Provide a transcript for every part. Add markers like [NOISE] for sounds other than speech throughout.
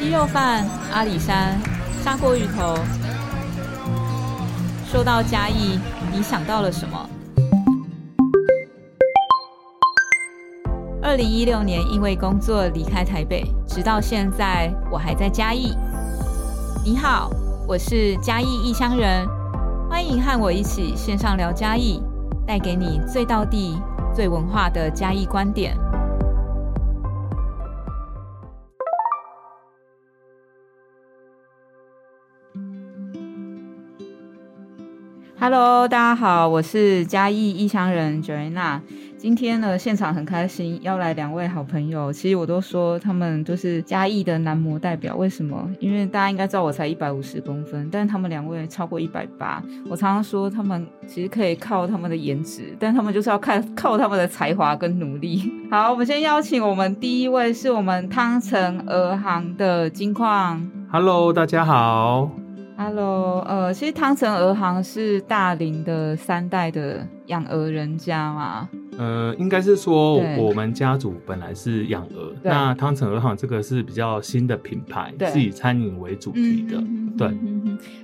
鸡肉饭、阿里山、砂锅鱼头。说到嘉义，你想到了什么？二零一六年因为工作离开台北，直到现在我还在嘉义。你好，我是嘉义异乡人，欢迎和我一起线上聊嘉义，带给你最道地、最文化的嘉义观点。Hello，大家好，我是嘉义异乡人 Joanna。今天呢，现场很开心，邀来两位好朋友。其实我都说他们都是嘉义的男模代表。为什么？因为大家应该知道我才一百五十公分，但是他们两位超过一百八。我常常说他们其实可以靠他们的颜值，但他们就是要看 [LAUGHS] 靠他们的才华跟努力。好，我们先邀请我们第一位是我们汤城俄航的金矿。Hello，大家好。Hello，呃，其实汤臣鹅行是大林的三代的养鹅人家嘛。呃，应该是说我们家族本来是养鹅，那汤臣鹅行这个是比较新的品牌，是以餐饮为主题的。嗯对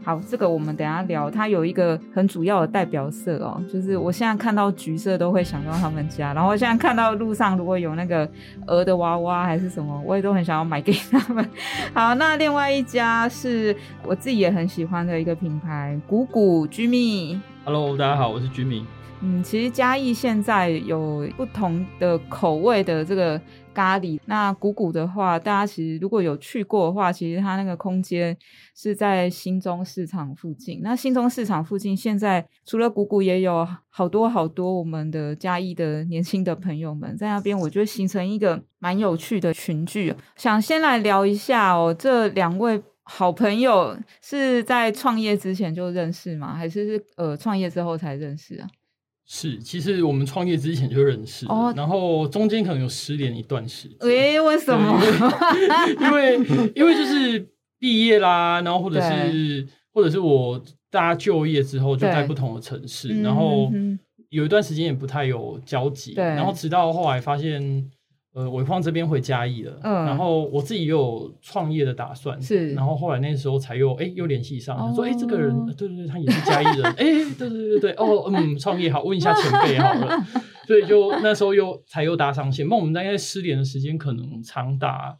好，这个我们等一下聊。它有一个很主要的代表色哦，就是我现在看到橘色都会想到他们家，然后现在看到路上如果有那个鹅的娃娃还是什么，我也都很想要买给他们。[LAUGHS] 好，那另外一家是我自己也很喜欢的一个品牌，谷谷居蜜。Hello，大家好，我是居民。嗯，其实嘉义现在有不同的口味的这个咖喱。那谷谷的话，大家其实如果有去过的话，其实它那个空间是在新中市场附近。那新中市场附近现在除了谷谷，也有好多好多我们的嘉义的年轻的朋友们在那边，我觉得形成一个蛮有趣的群聚。想先来聊一下哦，这两位。好朋友是在创业之前就认识吗？还是是呃创业之后才认识啊？是，其实我们创业之前就认识然后中间可能有失联一段时间。诶、为什么？因为 [LAUGHS] 因为就是毕业啦，然后或者是或者是我大家就业之后就在不同的城市，嗯然后嗯有一段时间也不太有交集，然后直到后来发现。呃，伟矿这边回嘉义了，嗯然后我自己也有创业的打算，是然后后来那时候才又哎又联系上，哦说哎这个人，呃对对对，他也是嘉义人，哎对对对对，哦嗯，创业好，问一下前辈好了，[LAUGHS] 所以就那时候又才又搭上线，那我们大概失联的时间可能长达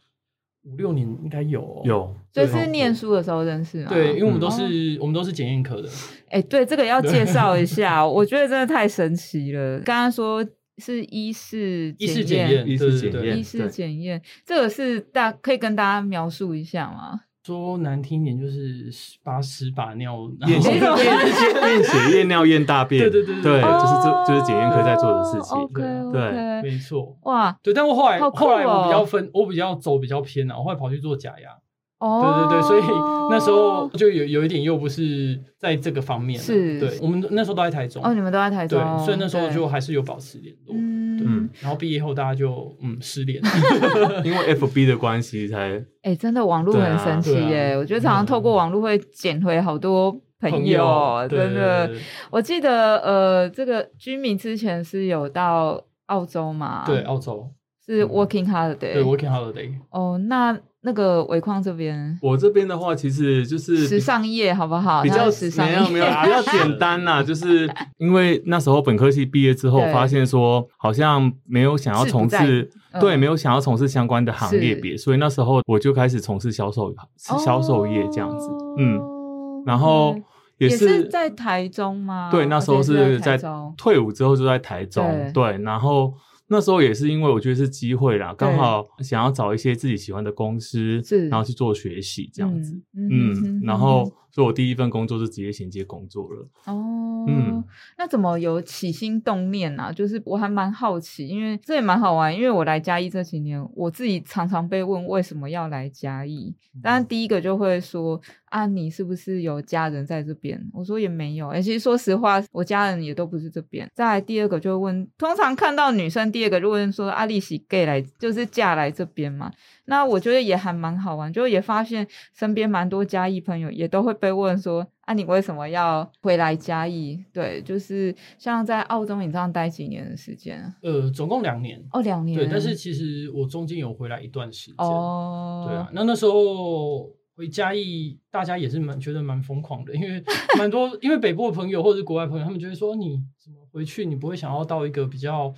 五六年，应该有哦有，所以是念书的时候认识吗？对，因为我们都哦是、我们都是检验科的，哎、对，这个要介绍一下，[LAUGHS] 我觉得真的太神奇了。刚刚说是医师医师检检验，医对对对师检验医师检验，这个是大可以跟大家描述一下吗？说难听一点就是把屎把尿，验血、验验血、验尿、验大便，对对对对就是这就是检验科在做的事情。对没错。哇，对，但我后来、后来我比哦较分，我比较走比较偏了，我后来跑去做假牙。哦，对对对，所以那时候就有有一点又不是在这个方面。是对，我们那时候都在台中。哦，你们都在台对中，，所以那时候就还是有保持联络。嗯嗯，然后毕业后大家就嗯失联。[LAUGHS] 因为 FB 的关系才哎、真的网络很神奇耶！我觉得常常透过网络会捡回好多朋朋友，对真的。对我记得呃，这个居民之前是有到澳洲嘛？对，澳洲是嗯 working holiday。对 working holiday。哦，那那个伟矿这边我这边的话，其实就是时尚业好不好？比较时尚业没有没有比较简单啦，就是 [LAUGHS] 因为那时候本科系毕业之后对，发现说好像没有想要从事，嗯对，没有想要从事相关的行业别，所以那时候我就开始从事销售销售业这样子，嗯，哦然后也是是在台中吗？对，那时候是是在退伍之后就在台中，对对，然后那时候也是因为我觉得是机会啦，对。刚好想要找一些自己喜欢的公司，然后去做学习这样子，嗯嗯，然后所以我第一份工作是直接衔接工作了，哦，嗯那怎么有起心动念啊？就是我还蛮好奇，因为这也蛮好玩，因为我来嘉义这几年，我自己常常被问为什么要来嘉义，当然第一个就会说啊，你是不是有家人在这边？我说也没有，而其实说实话，我家人也都不是这边。再来第二个就问，通常看到女生，第二个就问说阿丽喜 gay 来，就是嫁来这边嘛？那我觉得也还蛮好玩，就也发现身边蛮多嘉义朋友也都会被问说啊，你为什么要回来嘉义？对，就是像在澳洲，你这样待几年的时间？呃，总共两年。哦，两年。对，但是其实我中间有回来一段时间。哦。对啊，那那时候回嘉义，大家也是蛮觉得蛮疯狂的，因为 [LAUGHS] 蛮多，因为北部的朋友或者是国外朋友，他们就会说你怎么回去，你不会想要到一个比较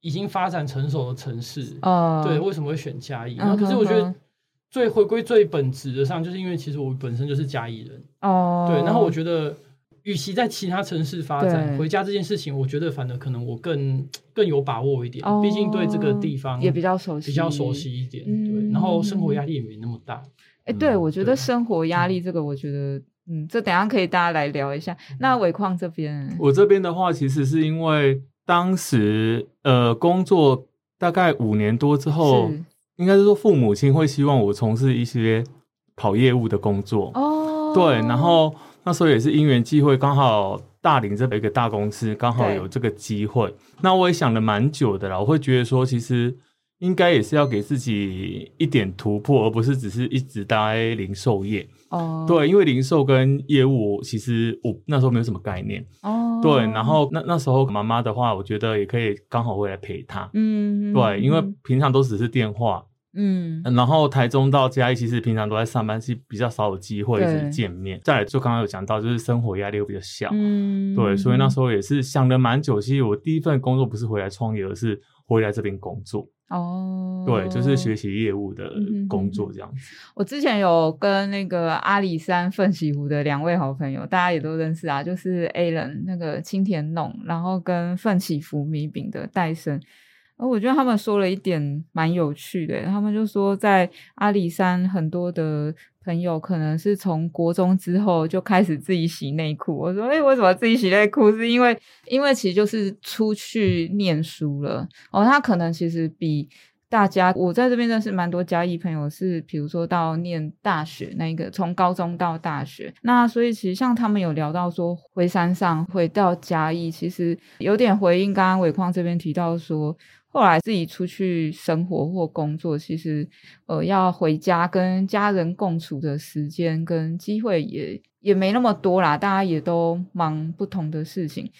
已经发展成熟的城市？哦。对，为什么会选嘉义？那可是我觉得。最回归最本质的上，就是因为其实我本身就是嘉义人哦，对，然后我觉得，与其在其他城市发展，回家这件事情，我觉得反而可能我更更有把握一点，毕竟对这个地方也比较熟悉，比较熟悉一点，对，然后生活压力也没那么大。哎，对，我觉得生活压力这个，我觉得，嗯，这等下可以大家来聊一下。那伟矿这边，我这边的话，其实是因为当时呃工作大概五年多之后。应该是说，父母亲会希望我从事一些跑业务的工作哦。对，然后那时候也是因缘际会，刚好大林这边一个大公司刚好有这个机会。那我也想了蛮久的啦，我会觉得说，其实应该也是要给自己一点突破，而不是只是一直待零售业哦。对，因为零售跟业务，其实我那时候没有什么概念哦。对，然后那那时候妈妈的话，我觉得也可以刚好会来陪她。嗯，对，因为平常都只是电话。嗯，然后台中到嘉义，其实平常都在上班，是比较少有机会见面。再来，就刚刚有讲到，就是生活压力又比较小，嗯，对，所以那时候也是想了蛮久。其实我第一份工作不是回来创业，而是回来这边工作。哦，对，就是学习业务的工作这样子。我之前有跟那个阿里山奋起湖的两位好朋友，大家也都认识啊，就是 A 人那个青田弄，然后跟奋起湖米饼的戴森。我觉得他们说了一点蛮有趣的，他们就说在阿里山很多的朋友可能是从国中之后就开始自己洗内裤。我说，哎，为什么自己洗内裤？是因为因为其实就是出去念书了哦。他可能其实比大家，我在这边认识蛮多嘉义朋友，是比如说到念大学那个，从高中到大学。那所以其实像他们有聊到说回山上回到嘉义，其实有点回应刚刚伟矿这边提到说。后来自己出去生活或工作，其实呃要回家跟家人共处的时间跟机会也也没那么多啦，大家也都忙不同的事情。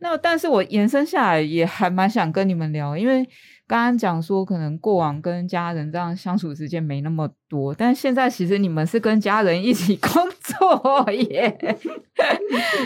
那但是我延伸下来也还蛮想跟你们聊，因为。刚刚讲说，可能过往跟家人这样相处时间没那么多，但现在其实你们是跟家人一起 [LAUGHS] 工作耶。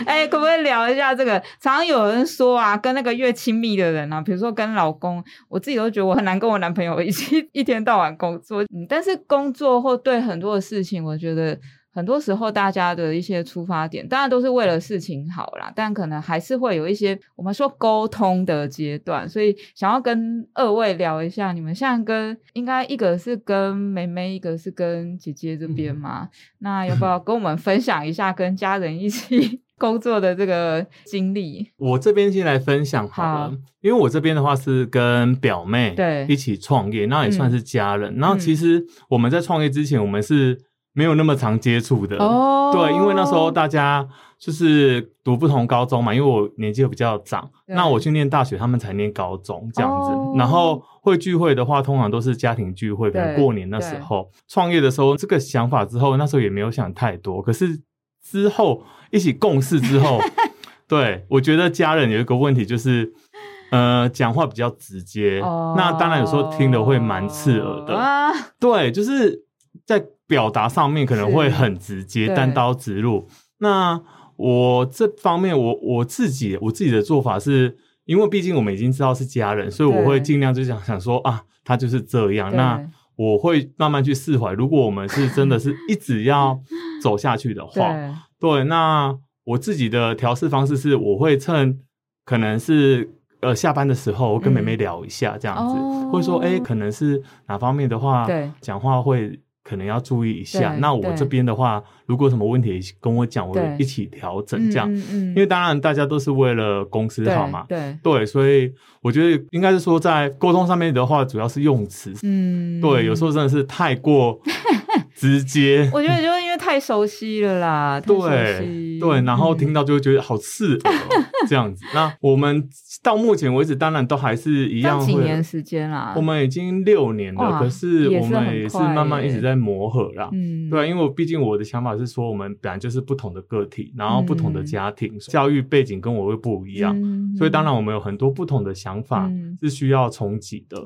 哎，可不可以聊一下这个？常常有人说啊，跟那个越亲密的人啊，比如说跟老公，我自己都觉得我很难跟我男朋友 [LAUGHS] 一起一天到晚工作。嗯，但是工作或对很多的事情，我觉得。很多时候，大家的一些出发点，当然都是为了事情好啦，但可能还是会有一些我们说沟通的阶段。所以，想要跟二位聊一下，你们现在跟应该一个是跟妹妹，一个是跟姐姐这边嘛？那要不要跟我们分享一下跟家人一起 [LAUGHS] 工作的这个经历？我这边先来分享好了，因为我这边的话是跟表妹对一起创业，那也算是家人。然后，其实我们在创业之前，我们是。没有那么常接触的，对，因为那时候大家就是读不同高中嘛，因为我年纪又比较长，那我去念大学，他们才念高中这样子。然后会聚会的话，通常都是家庭聚会，比如过年那时候。创业的时候，这个想法之后，那时候也没有想太多。可是之后一起共事之后，[LAUGHS] 对我觉得家人有一个问题就是，呃，讲话比较直接，那当然有时候听的会蛮刺耳的。对，就是在。表达上面可能会很直接，单刀直入。那我这方面，我我自己我自己的做法是，因为毕竟我们已经知道是家人，所以我会尽量就想想说啊，他就是这样。那我会慢慢去释怀。如果我们是 [LAUGHS] 真的是一直要走下去的话，对，那我自己的调试方式是，我会趁可能是呃下班的时候，跟妹妹聊一下这样子，或者说哎，可能是哪方面的话，讲话会。可能要注意一下。那我这边的话，如果什么问题跟我讲，我一起调整这样。因为当然大家都是为了公司好嘛。对对，所以我觉得应该是说在沟通上面的话，主要是用词。嗯，对，有时候真的是太过直接。[LAUGHS] 我觉得就是因为太熟悉了啦。对对，然后听到就会觉得好刺耳。[LAUGHS] 这样子。那我们到目前为止，当然都还是一样。几年时间啦？我们已经六年了，可是我们也是慢慢一直在磨合啦。嗯，对，因为毕竟我的想法是说，我们本来就是不同的个体，然后不同的家庭教育背景跟我会不一样，所以当然我们有很多不同的想法是需要重启的，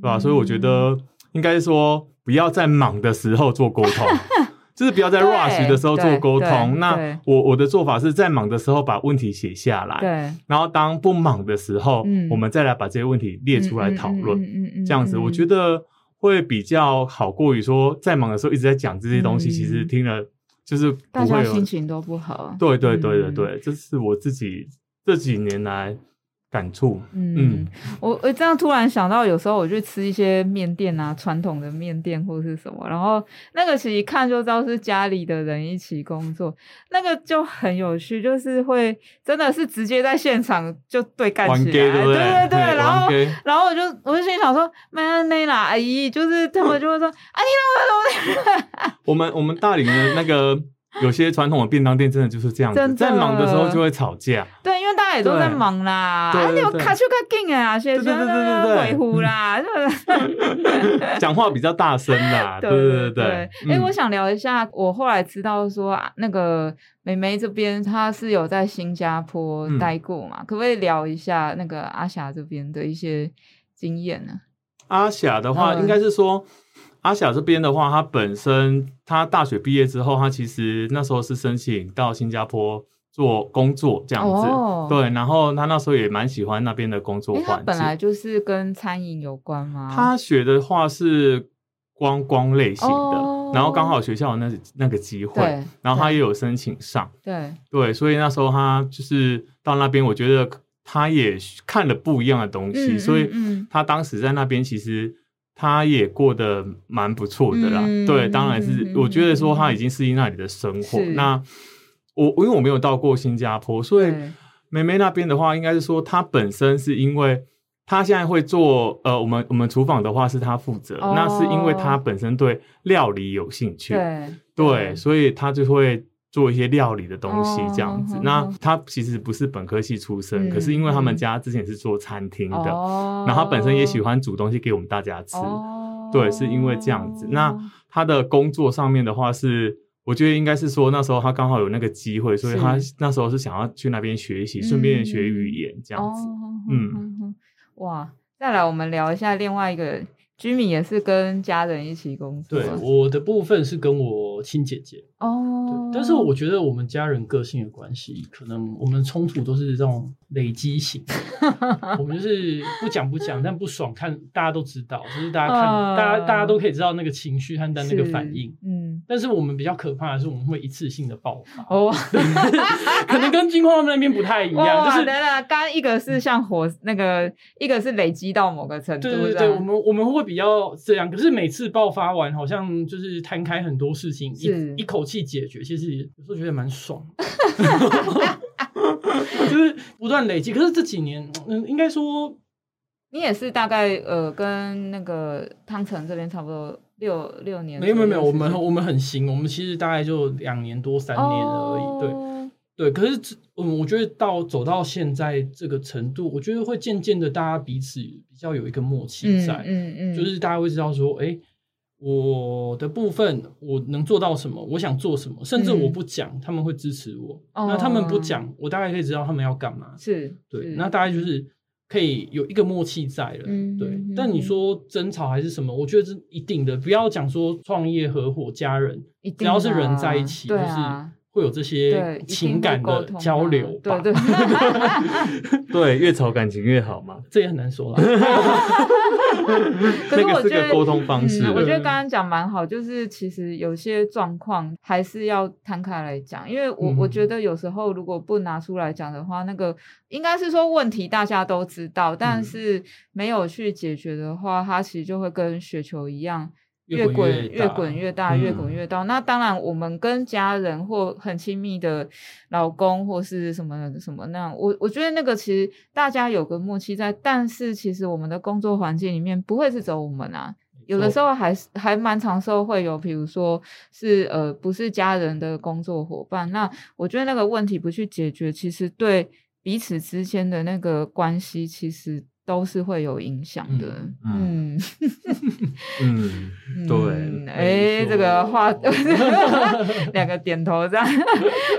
对吧？所以我觉得应该说不要在忙的时候做沟通。[LAUGHS] 就是不要在 rush 的时候做沟通。那我我的做法是在忙的时候把问题写下来，对。然后当不忙的时候，我们再来把这些问题列出来讨论。这样子我觉得会比较好过于说在忙的时候一直在讲这些东西，其实听了就是大家心情都不好。对对对对对，这是我自己这几年来。感触，嗯，我我这样突然想到，有时候我去吃一些面店啊，传统的面店或是什么，然后那个其实一看就知道是家里的人一起工作，那个就很有趣，就是会真的是直接在现场就对干起来，对对？对，然后然后我就我就心想说，没那啦，阿姨，就是他们就会说，阿 [LAUGHS] 姨，[LAUGHS] 我们我们大理的那个。[LAUGHS] 有些传统的便当店真的就是这样子，在忙的时候就会吵架。对，因为大家也都在忙啦，啊，你有卡丘卡紧啊，现在维护啦，讲话比较大声啦。对 [LAUGHS] 对对。哎，我想聊一下，我后来知道说，那个美眉这边她是有在新加坡待过嘛？可不可以聊一下那个阿霞这边的一些经验呢？阿霞的话，应该是说。阿霞这边的话，她本身她大学毕业之后，她其实那时候是申请到新加坡做工作这样子，对。然后她那时候也蛮喜欢那边的工作环境。本来就是跟餐饮有关吗？她学的话是观光类型的，然后刚好学校有那那个机会，然后他也有申请上，对对。所以那时候他就是到那边，我觉得他也看了不一样的东西，所以他当时在那边其实。他也过得蛮不错的啦，对，当然是我觉得说他已经适应那里的生活。那我因为我没有到过新加坡，所以妹妹那边的话，应该是说她本身是因为她现在会做呃，我们我们厨房的话是她负责，那是因为她本身对料理有兴趣，对对，所以她就会。做一些料理的东西这样子，那他其实不是本科系出身，可是因为他们家之前是做餐厅的，然后他本身也喜欢煮东西给我们大家吃，对，是因为这样子。那他的工作上面的话，是我觉得应该是说那时候他刚好有那个机会，所以他那时候是想要去那边学习，顺便学语言这样子。嗯，哇，再来我们聊一下另外一个。居民也是跟家人一起工作。对，我的部分是跟我亲姐姐。哦。但是我觉得我们家人个性的关系，可能我们冲突都是这种累积型。[LAUGHS] 我们就是不讲不讲，但不爽看大家都知道，就是大家看，大家大家都可以知道那个情绪和那个反应。嗯。但是我们比较可怕的是，我们会一次性的爆发。哦。[LAUGHS] 可能跟金矿那边不太一样，就是等等，刚一个是像火那个，一个是累积到某个程度。对对对，我们我们会。比较这样，可是每次爆发完，好像就是摊开很多事情，一一口气解决，其实有时候觉得蛮爽，[LAUGHS] 就是不断累积。可是这几年，嗯，应该说你也是大概呃，跟那个汤臣这边差不多六六年，没有没有没有，我们我们很新，我们其实大概就两年多三年而已，对。对，可是嗯，我觉得到走到现在这个程度，我觉得会渐渐的，大家彼此比较有一个默契在，嗯嗯，就是大家会知道说，哎，我的部分我能做到什么，我想做什么，甚至我不讲，他们会支持我。那他们不讲，我大概可以知道他们要干嘛。是，对，那大概就是可以有一个默契在了。嗯，对。但你说争吵还是什么，我觉得是一定的。不要讲说创业、合伙、家人，只要是人在一起，就是。会有这些情感的交流，对对。[LAUGHS] 对，越吵感情越好嘛，这也很难说了。[LAUGHS] 那个是个沟通方式，我觉得刚刚讲蛮好，就是其实有些状况还是要摊开来讲，因为我我觉得有时候如果不拿出来讲的话，那个应该是说问题大家都知道，但是没有去解决的话，它其实就会跟雪球一样。越滚越滚越大，越滚越大。那当然，我们跟家人或很亲密的老公或是什么什么那样，我我觉得那个其实大家有个默契在。但是其实我们的工作环境里面不会是走我们啊，有的时候还是还蛮长时候会有，比如说是呃不是家人的工作伙伴。那我觉得那个问题不去解决，其实对。彼此之间的那个关系，其实。都是会有影响的，嗯嗯，对，哎，这个话 [LAUGHS] 两个点头这样，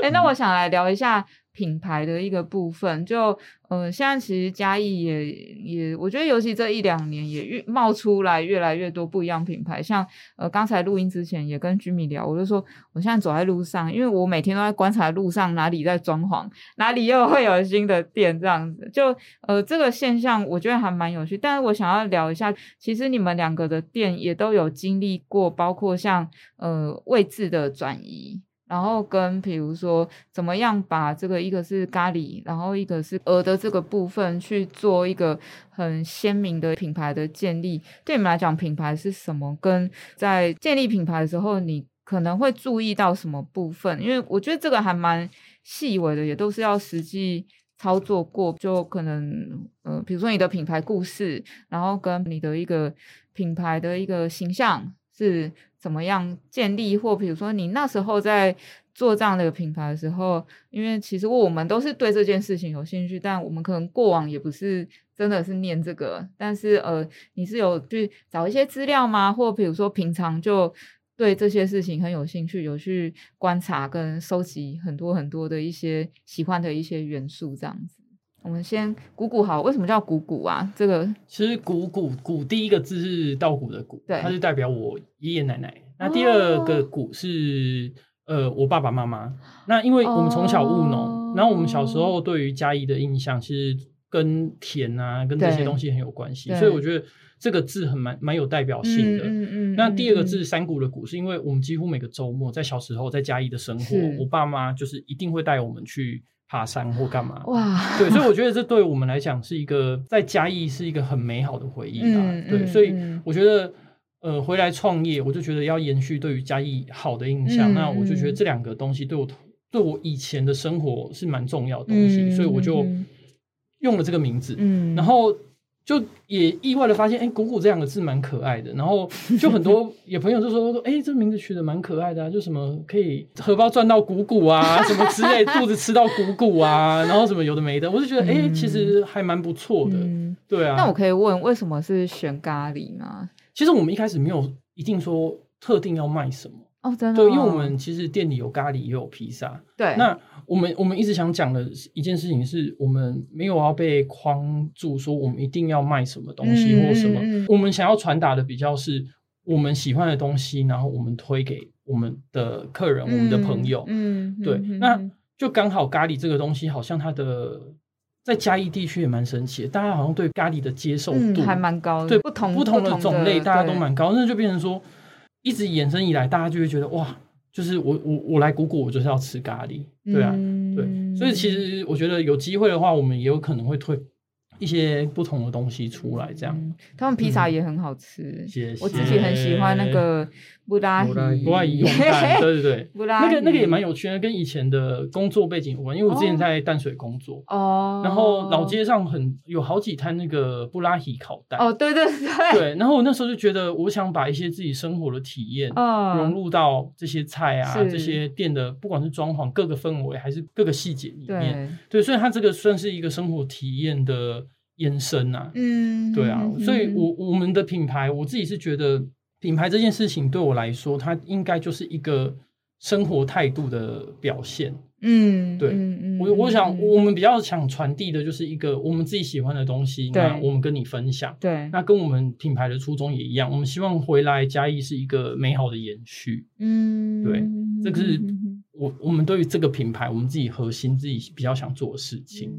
哎，那我想来聊一下。品牌的一个部分，就呃，现在其实嘉义也也，我觉得尤其这一两年也越冒出来越来越多不一样品牌。像呃，刚才录音之前也跟居民聊，我就说我现在走在路上，因为我每天都在观察路上哪里在装潢，哪里又会有新的店这样子。就呃，这个现象我觉得还蛮有趣。但是我想要聊一下，其实你们两个的店也都有经历过，包括像呃位置的转移。然后跟比如说怎么样把这个一个是咖喱，然后一个是鹅的这个部分去做一个很鲜明的品牌的建立，对你们来讲品牌是什么？跟在建立品牌的时候，你可能会注意到什么部分？因为我觉得这个还蛮细微的，也都是要实际操作过，就可能呃，比如说你的品牌故事，然后跟你的一个品牌的一个形象是。怎么样建立，或比如说你那时候在做这样的一个品牌的时候，因为其实我们都是对这件事情有兴趣，但我们可能过往也不是真的是念这个，但是呃，你是有去找一些资料吗？或比如说平常就对这些事情很有兴趣，有去观察跟收集很多很多的一些喜欢的一些元素，这样子。我们先鼓鼓好，为什么叫鼓鼓啊？这个其实鼓鼓鼓第一个字是稻谷的谷，对，它是代表我爷爷奶奶。那第二个谷是呃我爸爸妈妈。那因为我们从小务农，然后我们小时候对于嘉义的印象其实跟田啊跟这些东西很有关系，所以我觉得这个字很蛮蛮有代表性的。嗯嗯。那第二个字山谷的谷，是因为我们几乎每个周末在小时候在嘉义的生活，我爸妈就是一定会带我们去。爬山或干嘛？哇，对，所以我觉得这对我们来讲是一个在嘉义是一个很美好的回忆啊。对，所以我觉得呃，回来创业，我就觉得要延续对于嘉义好的印象。那我就觉得这两个东西对我对我以前的生活是蛮重要的东西，所以我就用了这个名字。嗯，然后。就也意外的发现，哎，谷谷这两个字蛮可爱的。然后就很多 [LAUGHS] 有朋友就说说，哎，这名字取得蛮可爱的啊，就什么可以荷包赚到谷谷啊，[LAUGHS] 什么之类，肚子吃到谷谷啊，然后什么有的没的，我就觉得，哎，其实还蛮不错的。对啊。那我可以问，为什么是选咖喱吗？其实我们一开始没有一定说特定要卖什么。哦，真的，对，因为我们其实店里有咖喱，也有披萨。对，那我们我们一直想讲的一件事情是，我们没有要被框住，说我们一定要卖什么东西或什么。我们想要传达的比较是我们喜欢的东西，然后我们推给我们的客人、我们的朋友。嗯，对。那就刚好咖喱这个东西，好像它的在嘉义地区也蛮神奇的，大家好像对咖喱的接受度还蛮高。对，不同不同的种类，大家都蛮高，那就变成说。一直衍生以来，大家就会觉得哇，就是我我我来古古，我就是要吃咖喱，对啊，对，所以其实我觉得有机会的话，我们也有可能会推。一些不同的东西出来，这样。他们披萨也很好吃，谢谢。我自己很喜欢那个布拉布拉伊红蛋，对 [LAUGHS] 对对，那个那个也蛮有趣的，跟以前的工作背景有关。因为我之前在淡水工作，哦，然后老街上很有好几摊那个布拉伊烤蛋，哦，对对对，对。然后我那时候就觉得，我想把一些自己生活的体验融入到这些菜啊，这些店的，不管是装潢各个氛围，还是各个细节里面，对，所以它这个算是一个生活体验的。延伸啊，嗯，对啊，所以，我我们的品牌，我自己是觉得品牌这件事情对我来说，它应该就是一个生活态度的表现，嗯，对，我我想我们比较想传递的就是一个我们自己喜欢的东西，那我们跟你分享，对，那跟我们品牌的初衷也一样，我们希望回来嘉义是一个美好的延续，嗯，对，这个是。我我们对于这个品牌，我们自己核心自己比较想做的事情。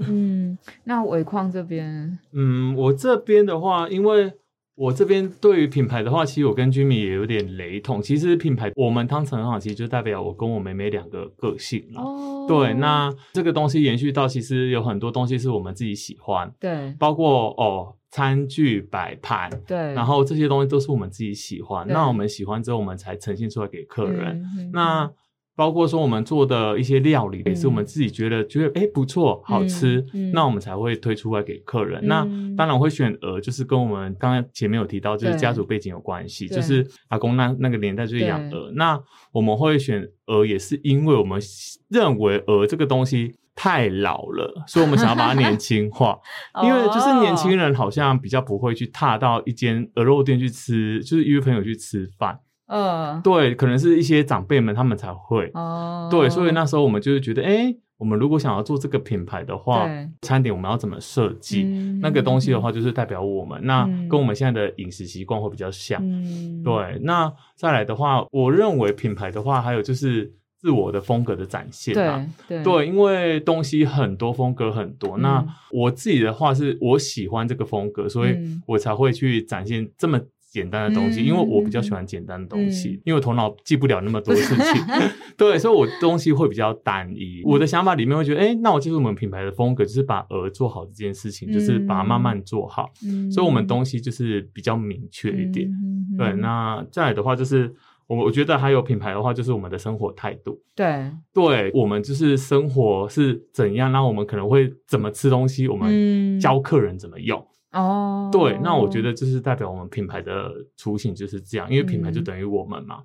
嗯，那伟矿这边，嗯，我这边的话，因为我这边对于品牌的话，其实我跟 Jimmy 也有点雷同。其实品牌我们汤臣很好，其实就代表我跟我妹妹两个个性哦，对，那这个东西延续到，其实有很多东西是我们自己喜欢，对，包括哦餐具摆盘，对，然后这些东西都是我们自己喜欢。那我们喜欢之后，我们才呈现出来给客人。那包括说我们做的一些料理，也是我们自己觉得觉得哎不错，好吃，那我们才会推出来给客人。那当然会选鹅，就是跟我们刚刚前面有提到，就是家族背景有关系，就是阿公那那个年代就是养鹅。那我们会选鹅，也是因为我们认为鹅这个东西。太老了，所以我们想要把它年轻化。[LAUGHS] 因为就是年轻人好像比较不会去踏到一间鹅肉店去吃，就是约朋友去吃饭。嗯，对，可能是一些长辈们他们才会。哦，对，所以那时候我们就是觉得，哎。我们如果想要做这个品牌的话，餐点我们要怎么设计？那个东西的话，就是代表我们，那跟我们现在的饮食习惯会比较像。对，那再来的话，我认为品牌的话，还有就是自我的风格的展现啊。对，因为东西很多，风格很多。那我自己的话，是我喜欢这个风格，所以我才会去展现这么。简单的东西，因为我比较喜欢简单的东西，因为头脑记不了那么多事情，[LAUGHS] 对，所以我东西会比较单一。我的想法里面会觉得，哎，那我就是我们品牌的风格，就是把鹅做好这件事情，就是把它慢慢做好，所以我们东西就是比较明确一点。对，那再来的话，就是我我觉得还有品牌的话，就是我们的生活态度。对，对我们就是生活是怎样，那我们可能会怎么吃东西，我们教客人怎么用。哦，对，那我觉得就是代表我们品牌的雏形就是这样，因为品牌就等于我们嘛。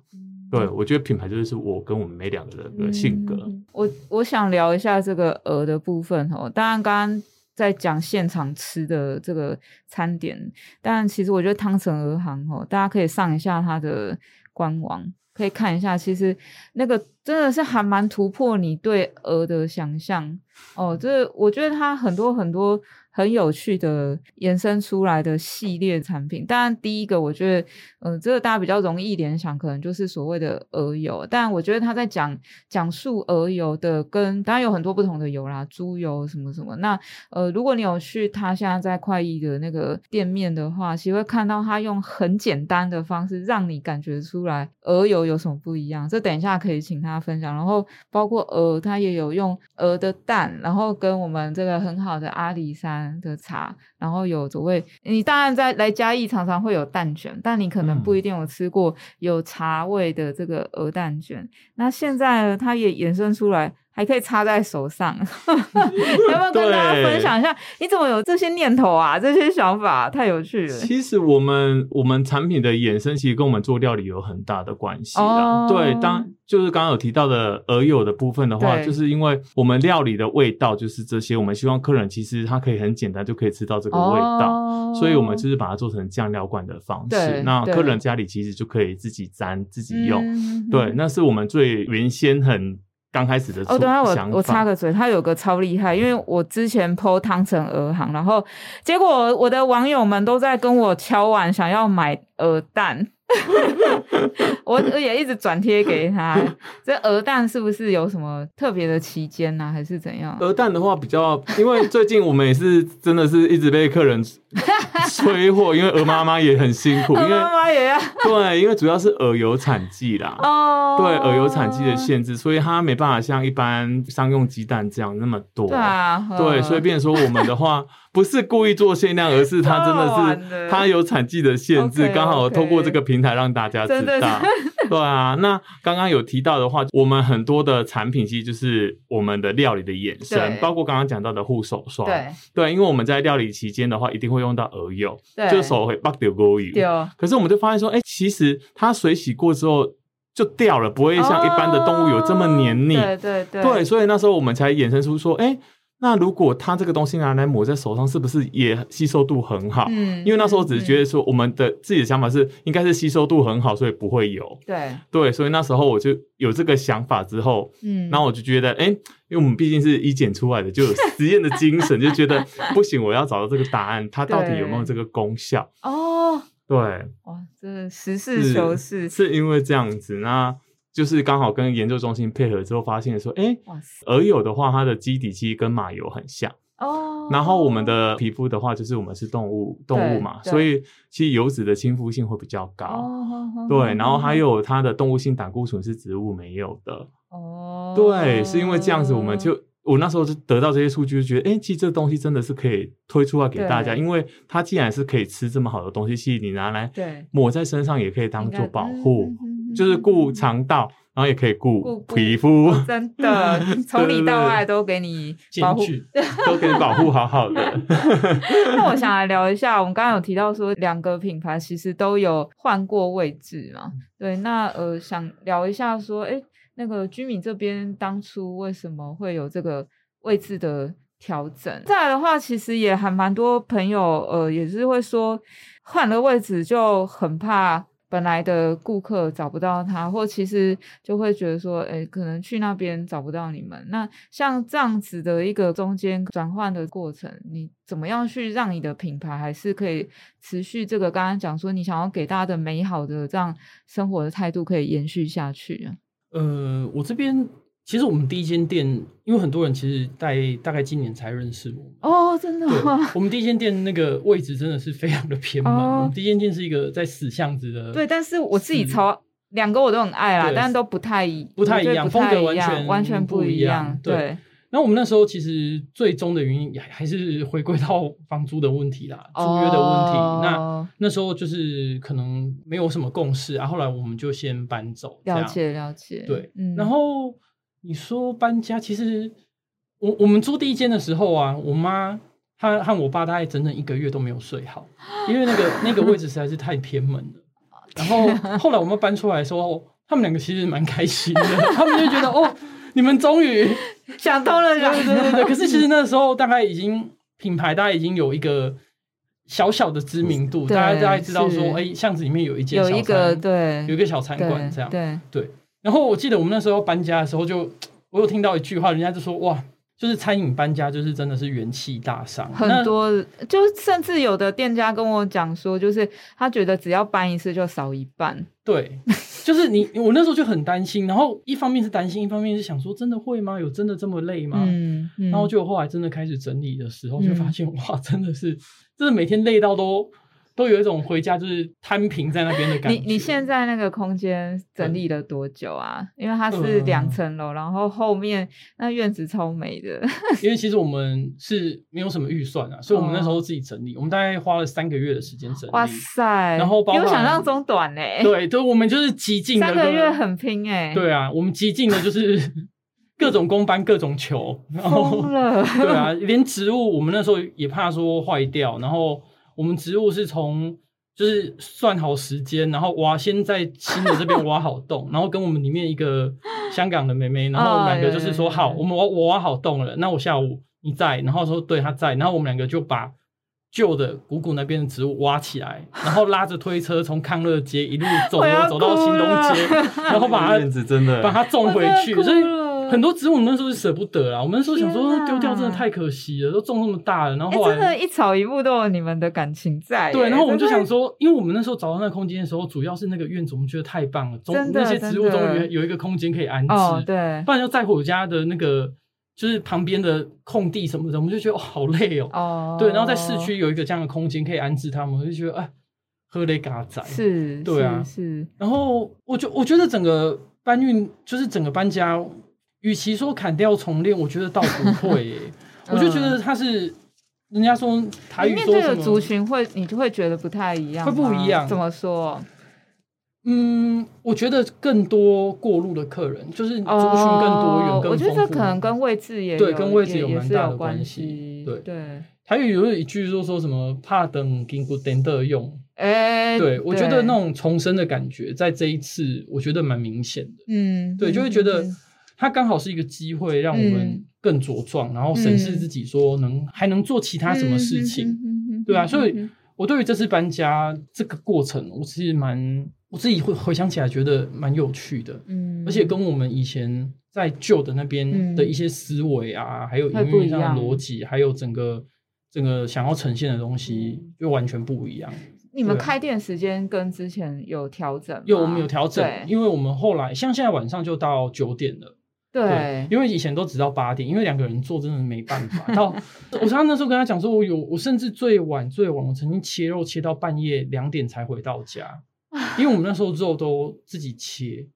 对，我觉得品牌就是我跟我们每两个人的性格。我我想聊一下这个鹅的部分哦。当然，刚刚在讲现场吃的这个餐点，但其实我觉得汤臣鹅行哦，大家可以上一下它的官网，可以看一下，其实那个真的是还蛮突破你对鹅的想象哦。这我觉得它很多很多。很有趣的延伸出来的系列产品，当然第一个我觉得，嗯，这个大家比较容易联想，可能就是所谓的鹅油。但我觉得他在讲讲述鹅油的，跟当然有很多不同的油啦，猪油什么什么。那呃，如果你有去他现在在快意的那个店面的话，其实会看到他用很简单的方式让你感觉出来鹅油有什么不一样。这等一下可以请他分享。然后包括鹅，他也有用鹅的蛋，然后跟我们这个很好的阿里山。的茶，然后有所谓，你当然在来嘉义常常会有蛋卷，但你可能不一定有吃过有茶味的这个鹅蛋卷。那现在呢，它也衍生出来。还可以插在手上，[LAUGHS] 要不要跟大家分享一下？你怎么有这些念头啊？这些想法太有趣了。其实我们我们产品的衍生，其实跟我们做料理有很大的关系的。对，当就是刚刚有提到的鹅油的部分的话，就是因为我们料理的味道就是这些，我们希望客人其实他可以很简单就可以吃到这个味道，所以我们就是把它做成酱料罐的方式。那客人家里其实就可以自己沾自己用。对，那是我们最原先很。刚开始的哦，等下，我我插个嘴，他有个超厉害，因为我之前剖汤成鹅行，然后结果我的网友们都在跟我敲碗，想要买鹅蛋。[LAUGHS] 我也一直转贴给他。[LAUGHS] 这鹅蛋是不是有什么特别的期间呢？还是怎样？鹅蛋的话比较，因为最近我们也是真的是一直被客人 [LAUGHS] 催货，因为鹅妈妈也很辛苦，因为妈妈也要对，因为主要是鹅有产季啦。哦，对，鹅有产季的限制，所以它没办法像一般商用鸡蛋这样那么多。对啊，对，所以变说我们的话。不是故意做限量，而是它真的是它有产季的限制，刚好透过这个平台让大家知道。[LAUGHS] 对啊，那刚刚有提到的话，我们很多的产品其实就是我们的料理的衍生，包括刚刚讲到的护手霜。对对，因为我们在料理期间的话，一定会用到鹅油，就手会爆掉过油。可是我们就发现说，哎，其实它水洗过之后就掉了，不会像一般的动物油这么黏腻。对对对。对，所以那时候我们才衍生出说，哎。那如果它这个东西拿来抹在手上，是不是也吸收度很好？嗯，因为那时候只是觉得说，我们的自己的想法是应该是吸收度很好，所以不会有。对对，所以那时候我就有这个想法之后，嗯，然后我就觉得，哎，因为我们毕竟是一检出来的，就有实验的精神，就觉得 [LAUGHS] 不行，我要找到这个答案，它到底有没有这个功效？哦，对，哇，真的实事求是，是因为这样子那。就是刚好跟研究中心配合之后，发现说，哎，鹅油的话，它的基底其实跟马油很像哦。然后我们的皮肤的话，就是我们是动物动物嘛，所以其实油脂的亲肤性会比较高。对，[LAUGHS] 然后还有它的动物性胆固醇是植物没有的。哦，对，是因为这样子，我们就我那时候就得到这些数据，就觉得，哎，其实这东西真的是可以推出来给大家，因为它既然是可以吃这么好的东西，其实你拿来抹在身上也可以当做保护。就是顾肠道，然后也可以顾皮肤，真的 [LAUGHS] 从里到外都给你保护，都给你保护好好的。[LAUGHS] 那我想来聊一下，我们刚刚有提到说两个品牌其实都有换过位置嘛？对，那呃想聊一下说，哎，那个居民这边当初为什么会有这个位置的调整。再来的话，其实也还蛮多朋友，呃，也是会说换了位置就很怕。本来的顾客找不到他，或其实就会觉得说，哎，可能去那边找不到你们。那像这样子的一个中间转换的过程，你怎么样去让你的品牌还是可以持续这个刚刚讲说你想要给大家的美好的这样生活的态度可以延续下去啊？呃，我这边。其实我们第一间店，因为很多人其实在大概今年才认识我哦，真的。我们第一间店那个位置真的是非常的偏门。我们第一间店是一个在死巷子的。对，但是我自己超两个我都很爱啦，但都不太不太一样，风格完全完全不一样。对。那我们那时候其实最终的原因也还是回归到房租的问题啦，租约的问题。那那时候就是可能没有什么共识啊，后来我们就先搬走。了解了解。对，然后。你说搬家，其实我我们租第一间的时候啊，我妈她和我爸大概整整一个月都没有睡好，因为那个那个位置实在是太偏门了。[LAUGHS] 然后后来我们搬出来的时候，他们两个其实蛮开心的，他们就觉得哦，你们终于 [LAUGHS] 想通了，对对对对。可是其实那时候大概已经品牌大概已经有一个小小的知名度，大家大概知道说，哎，巷子里面有一间有一个对，有一个小餐馆这样，对对。然后我记得我们那时候搬家的时候，就 [TSK] 我有听到一句话，人家就说：“哇，就是餐饮搬家，就是真的是元气大伤。”很多，就甚至有的店家跟我讲说，就是他觉得只要搬一次就少一半。对，就是你，我那时候就很担心。然后一方面是担心，一方面是想说，真的会吗？有真的这么累吗？嗯。然后就后来真的开始整理的时候，就发现 [LAUGHS] 哇，真的是，真的每天累到都。都有一种回家就是摊平在那边的感觉。你你现在那个空间整理了多久啊？因为它是两层楼，然后后面那院子超美的。[LAUGHS] 因为其实我们是没有什么预算啊，所以我们那时候自己整理，我们大概花了三个月的时间整理。哇塞！然后比我想象中短嘞。对，对我们就是极尽三个月很拼哎。对啊，我们极尽的就是 [LAUGHS] 各种工班、各种球，然后对啊，连植物我们那时候也怕说坏掉，然后。我们植物是从就是算好时间，然后挖先在新的这边挖好洞，然后跟我们里面一个香港的妹妹，然后我们两个就是说好，我们挖我挖好洞了，那我下午你在，然后说对他在，然后我们两个就把旧的谷谷那边的植物挖起来，然后拉着推车从康乐街一路走 [LAUGHS] 走到新东街，然后把它把它种回去，所以。很多植物我们那时候是舍不得啊，我们那时候想说丢掉真的太可惜了，都种那么大了，然后后来真的，一草一木都有你们的感情在。对，然后我们就想说，因为我们那时候找到那个空间的时候，主要是那个院子，我们觉得太棒了，终那些植物终于有一个空间可以安置。对，不然就在我家的那个就是旁边的空地什么的，我们就觉得哦好累哦。哦。对，然后在市区有一个这样的空间可以安置它们，我就觉得哎，喝雷嘎仔是，对啊，是。然后我就我觉得整个搬运就是整个搬家。与其说砍掉重练，我觉得倒不会，[LAUGHS] 我就觉得他是人家说台语说什么族群会，你就会觉得不太一样，会不一样？怎么说？嗯，我觉得更多过路的客人，就是族群更多元、更我觉得可能跟位置也对，跟位置有蛮大的关系。对对，台语有一句说说什么“怕等经过等的用”，哎，对我觉得那种重生的感觉，在这一次我觉得蛮明显的。嗯，对，就会觉得。它刚好是一个机会，让我们更茁壮，然后审视自己，说能还能做其他什么事情，对啊，所以，我对于这次搬家这个过程，我是蛮我自己会回想起来，觉得蛮有趣的，嗯，而且跟我们以前在旧的那边的一些思维啊，还有营运上的逻辑，还有整个整个想要呈现的东西，就完全不一样。你们开店时间跟之前有调整？有，我们有调整，因为我们后来像现在晚上就到九点了。对，因为以前都只到八点，因为两个人做真的没办法。[LAUGHS] 到我常那时候跟他讲说，我有我甚至最晚最晚，我曾经切肉切到半夜两点才回到家，[LAUGHS] 因为我们那时候肉都自己切，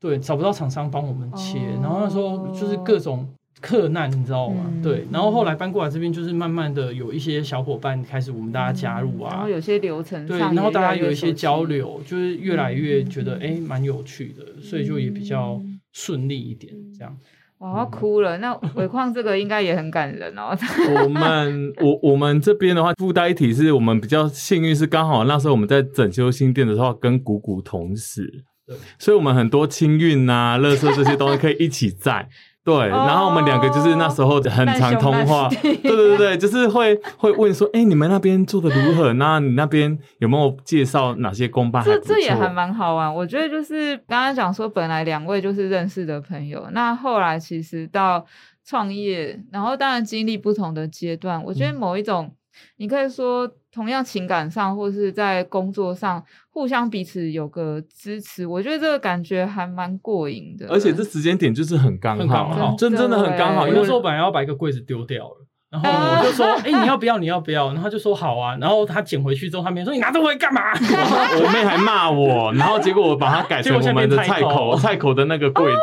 对，找不到厂商帮我们切，然后那时候就是各种客难，你知道吗？对，然后后来搬过来这边，就是慢慢的有一些小伙伴开始我们大家加入啊，然后有些流程对，然后大家有一些交流，就是越来越觉得哎蛮有趣的，所以就也比较。顺利一点，这样我要哭了。那尾矿这个应该也很感人哦。[LAUGHS] 我们我我们这边的话，附带一体是我们比较幸运，是刚好那时候我们在整修新店的时候，跟谷谷同时，对，所以我们很多清运啊、垃圾这些东西可以一起在。对，然后我们两个就是那时候很常通话，对对对对，就是会会问说，哎，你们那边做的如何？那你那边有没有介绍哪些公办？这这也还蛮好玩。我觉得就是刚刚讲说，本来两位就是认识的朋友，那后来其实到创业，然后当然经历不同的阶段，我觉得某一种。你可以说，同样情感上或是在工作上，互相彼此有个支持，我觉得这个感觉还蛮过瘾的。而且这时间点就是很刚好，真真的很刚好。因为说本来要把一个柜子丢掉了，然后我就说：[LAUGHS] “哎，你要不要？你要不要？”然后他就说：“好啊。”然后他捡回去之后，他妹说：“你拿这回来干嘛？”我妹还骂我，然后结果我把它改成我们的菜口菜口的那个柜子。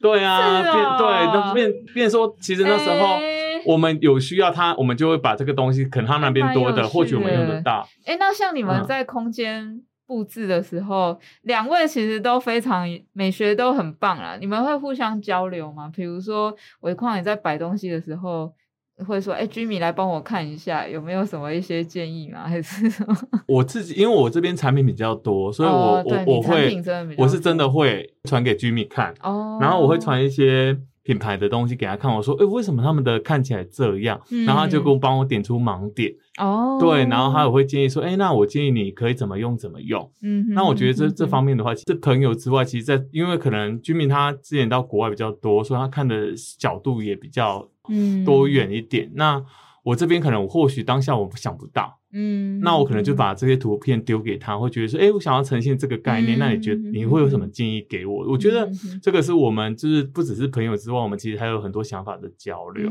对啊，变对，变变说，其实那时候。我们有需要他，我们就会把这个东西，可能他那边多的，或许我们用得到。哎，那像你们在空间布置的时候，两位其实都非常美学都很棒啦。你们会互相交流吗？比如说，伟矿也在摆东西的时候，会说：“哎，居米来帮我看一下，有没有什么一些建议吗？”还是什么？我自己，因为我这边产品比较多，所以我我我会，我是真的会传给居米看，哦，然后我会传一些。品牌的东西给他看，我说：“哎，为什么他们的看起来这样？”然后他就给我帮我点出盲点。哦，对，然后他也会建议说：“哎，那我建议你可以怎么用怎么用。”嗯，那我觉得这这方面的话，这朋友之外，其实，在因为可能居民他之前到国外比较多，所以他看的角度也比较多远一点。那我这边可能或许当下我想不到。嗯，那我可能就把这些图片丢给他，会觉得说，哎，我想要呈现这个概念，那你觉得你会有什么建议给我？我觉得这个是我们就是不只是朋友之外，我们其实还有很多想法的交流。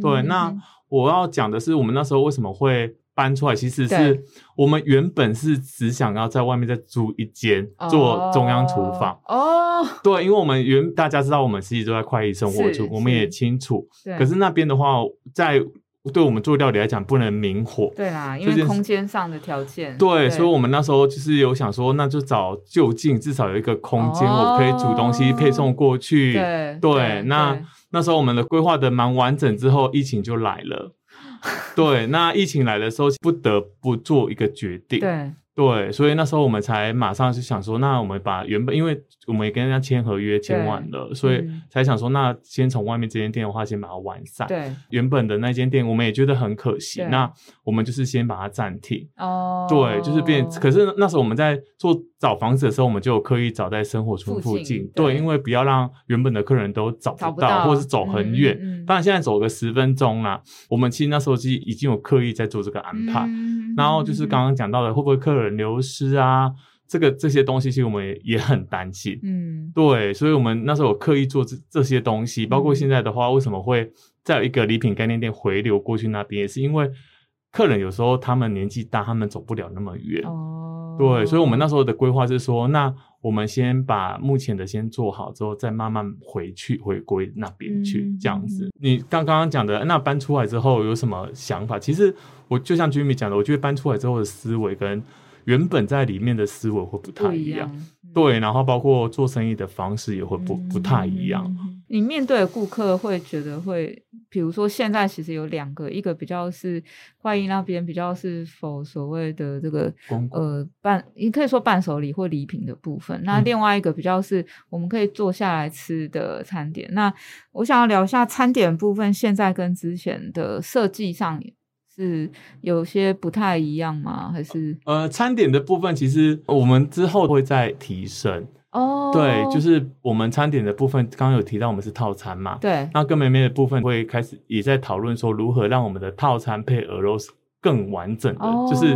对，那我要讲的是，我们那时候为什么会搬出来？其实是我们原本是只想要在外面再租一间做中央厨房。哦，对，因为我们原大家知道我们实际都在快意生活处，我们也清楚。可是那边的话，在对我们做料理来讲，不能明火。对啦，因为空间上的条件。对，所以我们那时候就是有想说，那就找就近，至少有一个空间，我可以煮东西配送过去。对对，那那时候我们的规划的蛮完整，之后疫情就来了。[LAUGHS] 对，那疫情来的时候，不得不做一个决定。对。对，所以那时候我们才马上就想说，那我们把原本，因为我们也跟人家签合约签完了，所以才想说，那先从外面这间店的话，先把它完善。对，原本的那间店，我们也觉得很可惜，那我们就是先把它暂停。哦，对，就是变。可是那时候我们在做找房子的时候，我们就有刻意找在生活村附近。对，因为不要让原本的客人都找不到，或是走很远。当然现在走个十分钟啦，我们其实那时候是已经有刻意在做这个安排。然后就是刚刚讲到的，会不会客人？流失啊，这个这些东西其实我们也也很担心，嗯，对，所以我们那时候有刻意做这这些东西，包括现在的话，为什么会再有一个礼品概念店回流过去那边，也是因为客人有时候他们年纪大，他们走不了那么远，哦，对，所以我们那时候的规划是说，那我们先把目前的先做好之后，再慢慢回去回归那边去，这样子。你刚刚刚讲的，那搬出来之后有什么想法？其实我就像 Jimmy 讲的，我觉得搬出来之后的思维跟原本在里面的思维会不太一样，对，然后包括做生意的方式也会不不太一样。你面对的顾客会觉得会，比如说现在其实有两个，一个比较是快意那边比较是否所谓的这个呃伴，你可以说伴手礼或礼品的部分。那另外一个比较是我们可以坐下来吃的餐点。那我想要聊一下餐点部分，现在跟之前的设计上。是有些不太一样吗？还是呃，餐点的部分其实我们之后会再提升哦。对，就是我们餐点的部分，刚刚有提到我们是套餐嘛。对，那跟妹妹的部分会开始也在讨论说如何让我们的套餐配鹅肉更完整的，就是。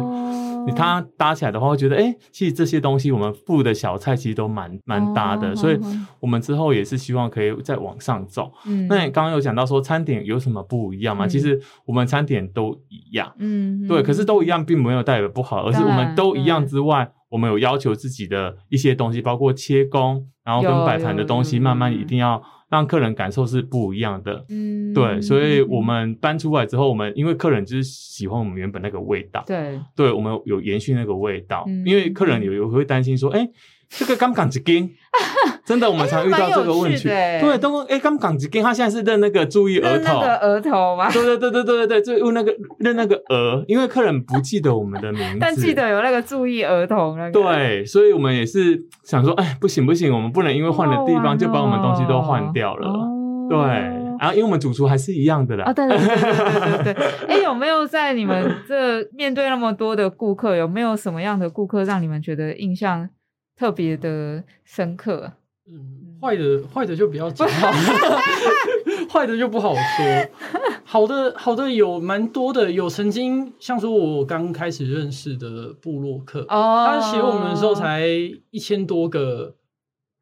它搭起来的话，会觉得哎，其实这些东西我们附的小菜其实都蛮蛮搭的，所以我们之后也是希望可以再往上走。那你刚刚有讲到说餐点有什么不一样吗？其实我们餐点都一样，嗯，对，可是都一样并没有代表不好，而是我们都一样之外，我们有要求自己的一些东西，包括切工，然后跟摆盘的东西，慢慢一定要。让客人感受是不一样的，嗯，对，所以我们搬出来之后，我们因为客人就是喜欢我们原本那个味道，对，对我们有延续那个味道，因为客人有有会担心说，哎。这个刚港子根，[LAUGHS] 真的，我们常遇到这个问题。对，东哥，哎，刚港子根，他现在是认那个注意额头，额头吗？对对对对对对对，就用那个认那个额，因为客人不记得我们的名字，但记得有那个注意额头那个。对，所以我们也是想说，哎，不行不行，我们不能因为换了地方就把我们东西都换掉了。对，然后因为我们主厨还是一样的啦。哦，对对对对对对。[LAUGHS] 哎，有没有在你们这面对那么多的顾客，有没有什么样的顾客让你们觉得印象特别的深刻？嗯，坏的坏的就比较讲，[LAUGHS] 坏的就不好说。好的好的有蛮多的，有曾经像说我刚开始认识的布洛克，他写我们的时候才一千多个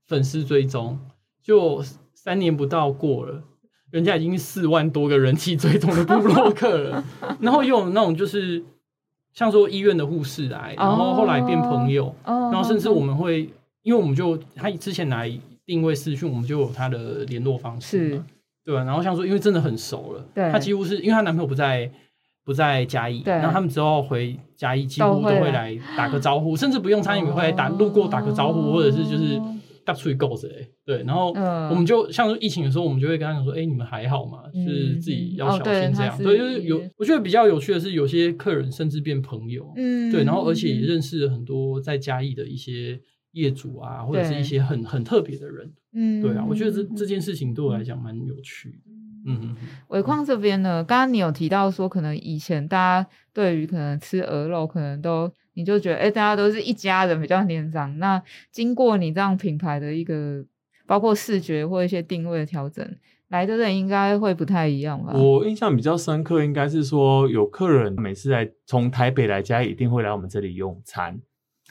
粉丝追踪，就三年不到过了，人家已经四万多个人气追踪的布洛克了。[LAUGHS] 然后又有那种就是像说医院的护士来，然后后来变朋友，然后甚至我们会。因为我们就他之前来定位私讯，我们就有他的联络方式，是，对吧？然后像说，因为真的很熟了，对，他几乎是因为她男朋友不在不在嘉义，然后他们之后回嘉义，几乎都会来打个招呼，甚至不用餐饮会来打路过打个招呼，或者是就是大出去够着哎，对。然后我们就像疫情的时候，我们就会跟他讲说，哎，你们还好吗？就是自己要小心这样。对，就是有我觉得比较有趣的是，有些客人甚至变朋友，嗯，对，然后而且也认识了很多在嘉义的一些。业主啊，或者是一些很很特别的人，嗯，对啊，我觉得这这件事情对我来讲蛮有趣的。嗯，尾矿这边呢，刚刚你有提到说，可能以前大家对于可能吃鹅肉，可能都你就觉得，哎，大家都是一家人，比较年长。那经过你这样品牌的一个，包括视觉或一些定位的调整，来的人应该会不太一样吧？我印象比较深刻，应该是说有客人每次来从台北来家，一定会来我们这里用餐。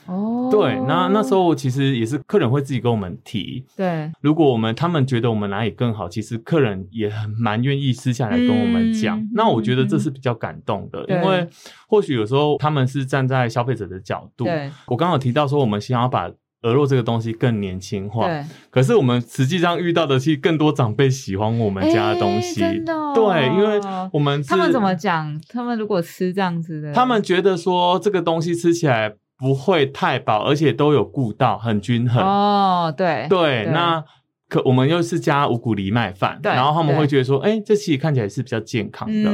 哦，对，那那时候其实也是客人会自己跟我们提，对，如果我们他们觉得我们哪里更好，其实客人也很蛮愿意私下来跟我们讲。那我觉得这是比较感动的，因为或许有时候他们是站在消费者的角度。我刚好提到说，我们想要把鹅肉这个东西更年轻化，对。可是我们实际上遇到的是更多长辈喜欢我们家的东西。对，因为我们他们怎么讲？他们如果吃这样子的，他们觉得说这个东西吃起来。不会太饱，而且都有顾到，很均衡。哦，对对，那。可我们又是加五谷藜麦饭，然后他们会觉得说，哎，这其实看起来是比较健康的，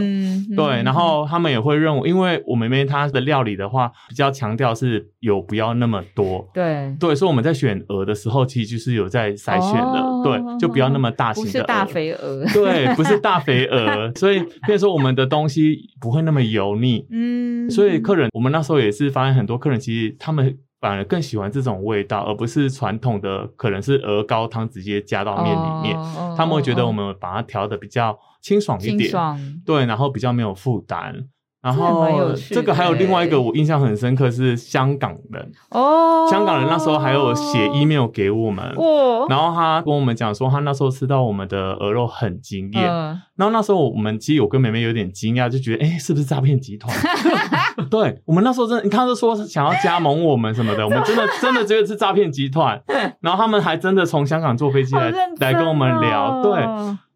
对。然后他们也会认为，因为我们那边它的料理的话，比较强调是有不要那么多，对对。所以我们在选鹅的时候，其实就是有在筛选的，对，就不要那么大型的，不是大肥鹅，对，不是大肥鹅。[LAUGHS] 所以，比如说我们的东西不会那么油腻，嗯。所以客人，我们那时候也是发现很多客人其实他们。反而更喜欢这种味道，而不是传统的，可能是鹅高汤直接加到面里面。他们会觉得我们把它调的比较清爽一点，对，然后比较没有负担。然后这个还有另外一个我印象很深刻是香港人。哦，香港人那时候还有写 email 给我们，然后他跟我们讲说他那时候吃到我们的鹅肉很惊艳，然后那时候我们其实有跟妹妹有点惊讶，就觉得哎是不是诈骗集团？[LAUGHS] 对我们那时候真的，他是说想要加盟我们什么的，我们真的 [LAUGHS] 真的觉得是诈骗集团，[LAUGHS] 然后他们还真的从香港坐飞机来来跟我们聊，对。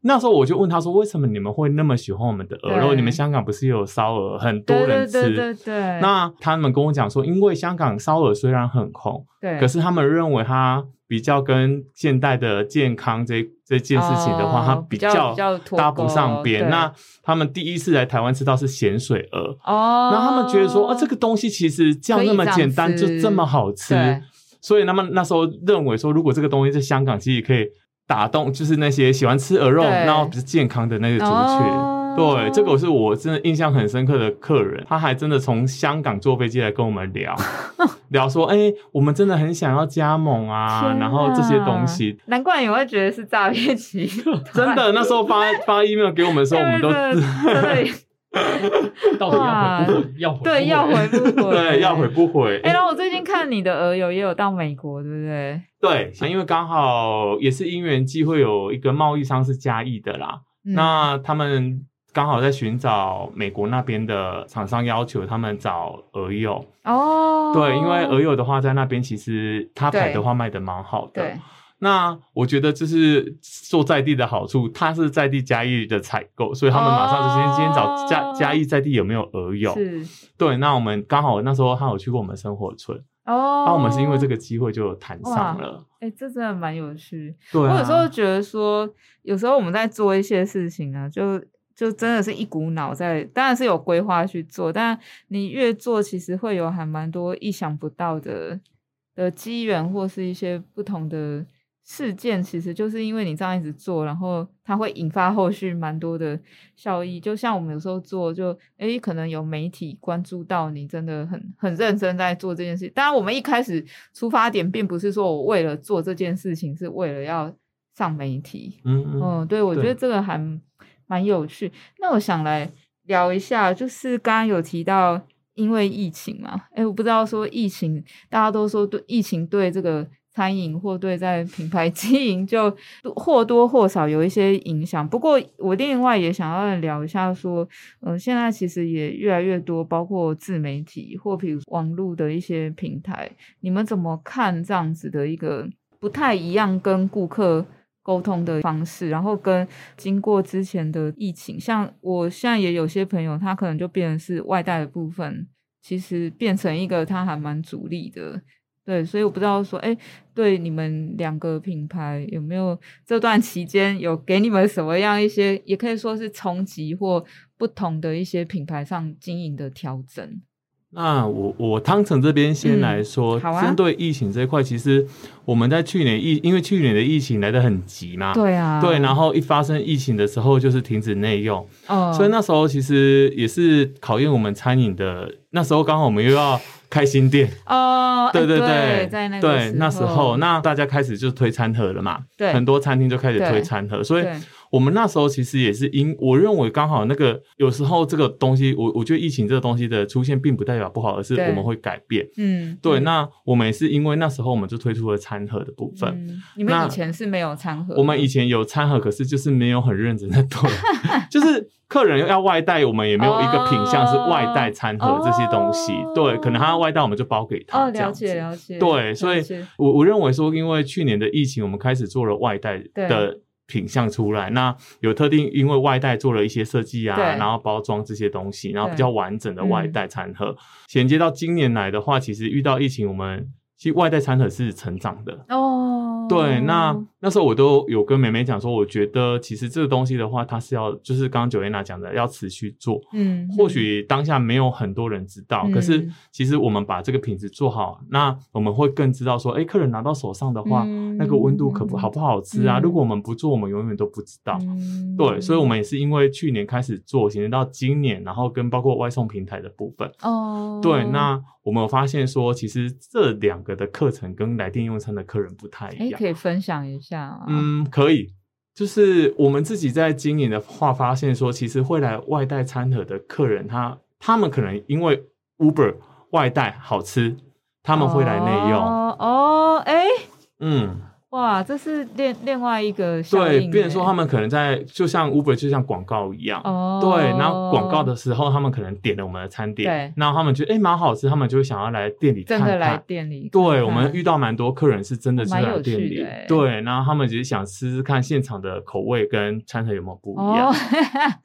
那时候我就问他说：“为什么你们会那么喜欢我们的鹅肉？你们香港不是有烧鹅，很多人吃。”对对对对。那他们跟我讲说，因为香港烧鹅虽然很红，对，可是他们认为它比较跟现代的健康这这件事情的话，它比较搭不上边。那他们第一次来台湾吃到是咸水鹅哦，然后他们觉得说：“啊，这个东西其实这样那么简单，就这么好吃。”所以他们那时候认为说，如果这个东西在香港，其实可以。打动就是那些喜欢吃鹅肉，然后比较健康的那个族群。对，这个是我真的印象很深刻的客人，他还真的从香港坐飞机来跟我们聊，[LAUGHS] 聊说，哎，我们真的很想要加盟啊，然后这些东西。难怪你会觉得是诈骗集团。[LAUGHS] 真的，那时候发发 email 给我们的时候，[LAUGHS] 我们都对。[LAUGHS] 到底要回不回？要回对，要回不回？[LAUGHS] 对，要回不回？哎，然后我最近看你的鹅友也有到美国，对不对？对，因为刚好也是因缘机会，有一个贸易商是嘉义的啦。那他们刚好在寻找美国那边的厂商，要求他们找鹅友哦。对，因为鹅友的话，在那边其实他牌的话卖的蛮好的。那我觉得这是做在地的好处，他是在地嘉义的采购，所以他们马上就先先找嘉嘉义在地有没有鹅友。是，对。那我们刚好那时候他有去过我们生活村哦，那我们是因为这个机会就谈上了。哎，这真的蛮有趣。对，我有时候觉得说，有时候我们在做一些事情啊，就就真的是一股脑在，当然是有规划去做，但你越做，其实会有还蛮多意想不到的的机缘，或是一些不同的。事件其实就是因为你这样一直做，然后它会引发后续蛮多的效益。就像我们有时候做，就诶可能有媒体关注到你，真的很很认真在做这件事。当然，我们一开始出发点并不是说我为了做这件事情，是为了要上媒体。嗯嗯，对，我觉得这个还蛮有趣。那我想来聊一下，就是刚刚有提到因为疫情嘛，诶我不知道说疫情，大家都说对疫情对这个。餐饮或对在品牌 [LAUGHS] 经营就或多或少有一些影响。不过我另外也想要聊一下，说，呃，现在其实也越来越多，包括自媒体或比如网络的一些平台，你们怎么看这样子的一个不太一样跟顾客沟通的方式？然后跟经过之前的疫情，像我现在也有些朋友，他可能就变成是外带的部分，其实变成一个他还蛮主力的。对，所以我不知道说，哎，对你们两个品牌有没有这段期间有给你们什么样一些，也可以说是冲击或不同的一些品牌上经营的调整。那我我汤城这边先来说，针对疫情这一块，其实我们在去年疫，因为去年的疫情来的很急嘛，对啊，对，然后一发生疫情的时候，就是停止内用，哦，所以那时候其实也是考验我们餐饮的，那时候刚好我们又要。开新店。哦，对对对，在那对那时候，那大家开始就推餐盒了嘛，对，很多餐厅就开始推餐盒，所以。我们那时候其实也是因我认为刚好那个有时候这个东西，我我觉得疫情这个东西的出现并不代表不好，而是我们会改变。嗯，对。那我们也是因为那时候我们就推出了餐盒的部分。你们以前是没有餐盒？我们以前有餐盒，可是就是没有很认真的做，[LAUGHS] 就是客人要外带，我们也没有一个品相是外带餐盒这些东西。[LAUGHS] 对，可能他要外带，我们就包给他。哦，了解了解。对，所以我我认为说，因为去年的疫情，我们开始做了外带的。品相出来，那有特定因为外带做了一些设计啊，然后包装这些东西，然后比较完整的外带餐盒。衔接到今年来的话，其实遇到疫情，我们其实外带餐盒是成长的哦。对，那那时候我都有跟美美讲说，我觉得其实这个东西的话，它是要就是刚刚九月娜讲的，要持续做。嗯，或许当下没有很多人知道，可是其实我们把这个品质做好，那我们会更知道说，哎，客人拿到手上的话。那个温度可不好不好吃啊？如果我们不做，我们永远都不知道。对，所以，我们也是因为去年开始做，延到今年，然后跟包括外送平台的部分。哦，对，那我们有发现说，其实这两个的课程跟来电用餐的客人不太一样。可以分享一下？嗯，可以。就是我们自己在经营的话，发现说，其实会来外带餐盒的客人，他他们可能因为 Uber 外带好吃，他们会来内用。哦，哎。嗯，哇，这是另另外一个对，变成说他们可能在就像 Uber 就像广告一样，哦，对，然后广告的时候，他们可能点了我们的餐点，对，然后他们觉得哎蛮好吃，他们就会想要来店里真的来店里，对我们遇到蛮多客人是真的去来店里，对，然后他们只是想吃吃看现场的口味跟餐盒有没有不一样，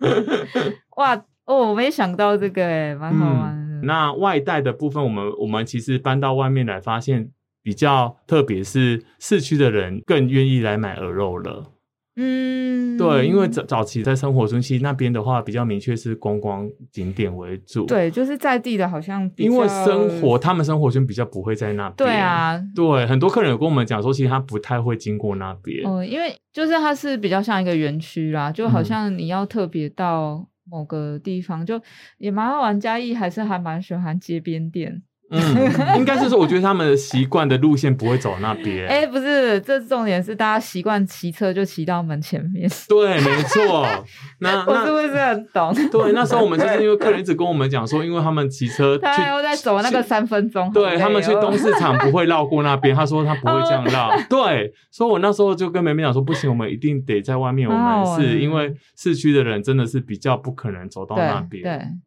[LAUGHS] 哇，哦，我没想到这个哎，蛮好玩的。那外带的部分，我们我们其实搬到外面来发现。比较特别是市区的人更愿意来买鹅肉了，嗯，对，因为早早期在生活中心那边的话，比较明确是观光景点为主，对，就是在地的，好像因为生活他们生活圈比较不会在那边，对啊，对，很多客人有跟我们讲说，其实他不太会经过那边，哦，因为就是它是比较像一个园区啦，就好像你要特别到某个地方，就也蛮好玩。嘉义还是还蛮喜欢街边店。嗯，应该是说，我觉得他们的习惯的路线不会走那边。哎，不是，这重点是大家习惯骑车就骑到门前面。[LAUGHS] 对，没错。[LAUGHS] 那我是不是很懂？对，那时候我们就是因为客人一直跟我们讲说，因为他们骑车，他又在走那个三分钟。对他们去东市场不会绕过那边，他说他不会这样绕。对，所以我那时候就跟梅梅讲说，不行，我们一定得在外面。我们是因为市区的人真的是比较不可能走到那边。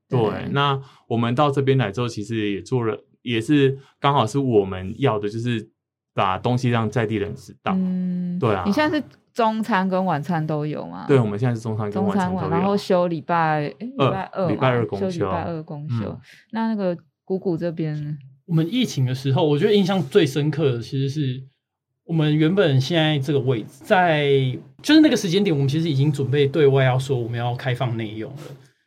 对对，那我们到这边来之后，其实也做了。也是刚好是我们要的，就是把东西让在地人知道。嗯，对啊。你现在是中餐跟晚餐都有吗？对，我们现在是中餐跟晚餐都有。然后休礼拜礼拜二，礼拜二公休，礼拜二公休。那那个谷谷这边，我们疫情的时候，我觉得印象最深刻的，其实是我们原本现在这个位置，在就是那个时间点，我们其实已经准备对外要说我们要开放内用了。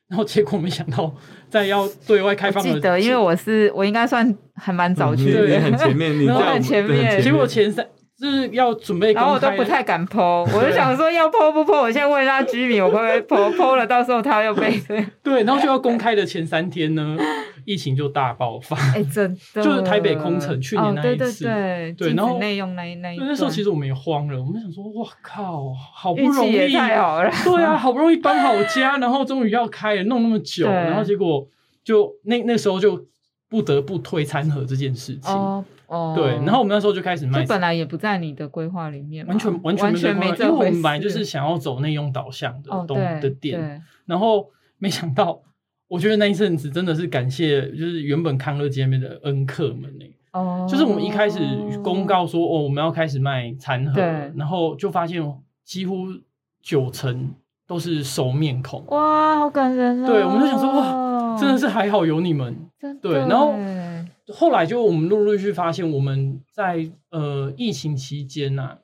然后结果没想到，在要对外开放的，记得，因为我是我应该算还蛮早去，的，很前面，你 [LAUGHS] 很前面。结果前三就是要准备，然后我都不太敢剖，我就想说要剖不剖，我先问一下居民，我会不会剖剖了，到时候他又被 [LAUGHS] 对，然后就要公开的前三天呢，[LAUGHS] 疫情就大爆发，哎，真的。就是台北空城去年那一次，对对对，然后内用那那那时候其实我们也慌了，我们想说哇靠，好不容易太好了，对啊，好不容易搬好家，然后终于要开了，弄那么久，然后结果就那那时候就不得不推餐盒这件事情。哦，对，然后我们那时候就开始卖，这本来也不在你的规划里面，完全完全没，因为我们本来就是想要走内用导向的东的店，然后没想到，我觉得那一阵子真的是感谢，就是原本康乐街面的恩客们呢，哦，就是我们一开始公告说哦，我们要开始卖餐盒，然后就发现几乎九成都是熟面孔，哇，好感人啊！对，我们就想说哇，真的是还好有你们，对，然后。后来就我们陆陆续续发现，我们在呃疫情期间呐，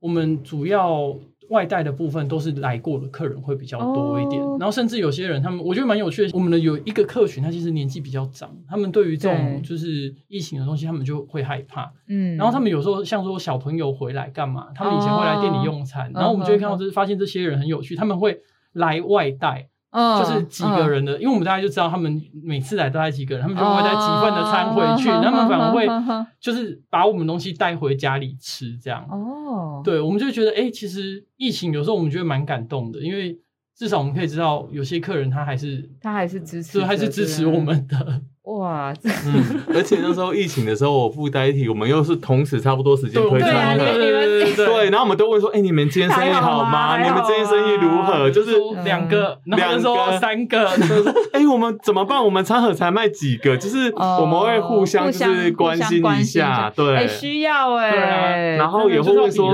我们主要外带的部分都是来过的客人会比较多一点，然后甚至有些人他们我觉得蛮有趣的，我们的有一个客群，他其实年纪比较长，他们对于这种就是疫情的东西，他们就会害怕，嗯，然后他们有时候像说小朋友回来干嘛，他们以前会来店里用餐，然后我们就会看到，就是发现这些人很有趣，他们会来外带。就是几个人的，因为我们大家就知道他们每次来都带几个人，他们就会带几份的餐回去，他们反而会就是把我们东西带回家里吃，这样。哦，对，我们就觉得，哎，其实疫情有时候我们觉得蛮感动的，因为至少我们可以知道有些客人他还是他还是支持，还是支持我们的。哇，嗯，而且那时候疫情的时候，我附带一提，我们又是同时差不多时间推餐的，[LAUGHS] 对对对对，然后我们都问说，哎，你们今天生意好吗？你们今天生意如何？就是两个，两个，三个，[LAUGHS] 哎，我们怎么办？我们餐盒才卖几个？就是我们会互相就是关心一下，对，需要哎，然后也会问说，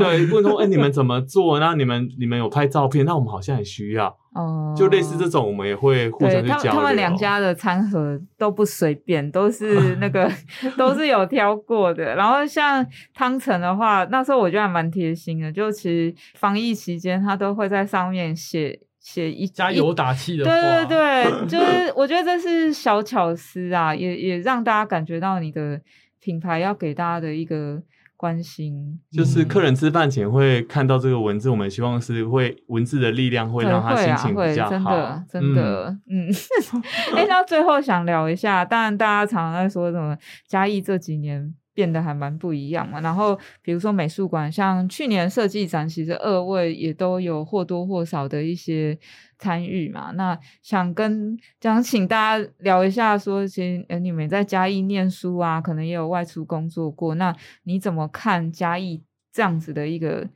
对，问说，哎，你们怎么做？那你们你们有拍照片？那我们好像也需要。哦，就类似这种，我们也会互相去交流。他们两家的餐盒都不随便，都是 [LAUGHS] 那个都是有挑过的。然后像汤臣的话，那时候我觉得还蛮贴心的，就其实防疫期间他都会在上面写写一加油打气的。对对对，[LAUGHS] 就是我觉得这是小巧思啊，也也让大家感觉到你的品牌要给大家的一个。关心就是客人吃饭前会看到这个文字，我们希望是会文字的力量会让他心情比较好。真的，真的，嗯。[LAUGHS] 哎，那最后想聊一下，当然大家常常在说什么嘉义这几年变得还蛮不一样嘛。然后比如说美术馆，像去年设计展，其实二位也都有或多或少的一些。参与嘛？那想跟想请大家聊一下，说其实呃你们在嘉义念书啊，可能也有外出工作过。那你怎么看嘉义这样子的一个？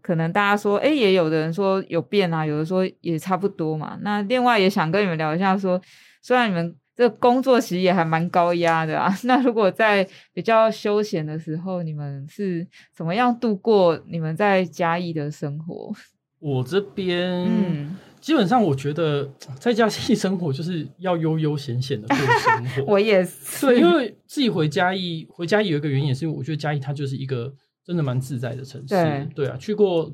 可能大家说，哎，也有的人说有变啊，有的说也差不多嘛。那另外也想跟你们聊一下，说虽然你们这工作其实也还蛮高压的啊，[LAUGHS] 那如果在比较休闲的时候，你们是怎么样度过你们在嘉义的生活？我这边嗯。基本上，我觉得在嘉义生活就是要悠悠闲闲的过生活。[LAUGHS] 我也是，对，因为自己回嘉义，回嘉义有一个原因，也是因为我觉得嘉义它就是一个真的蛮自在的城市。对，对啊，去过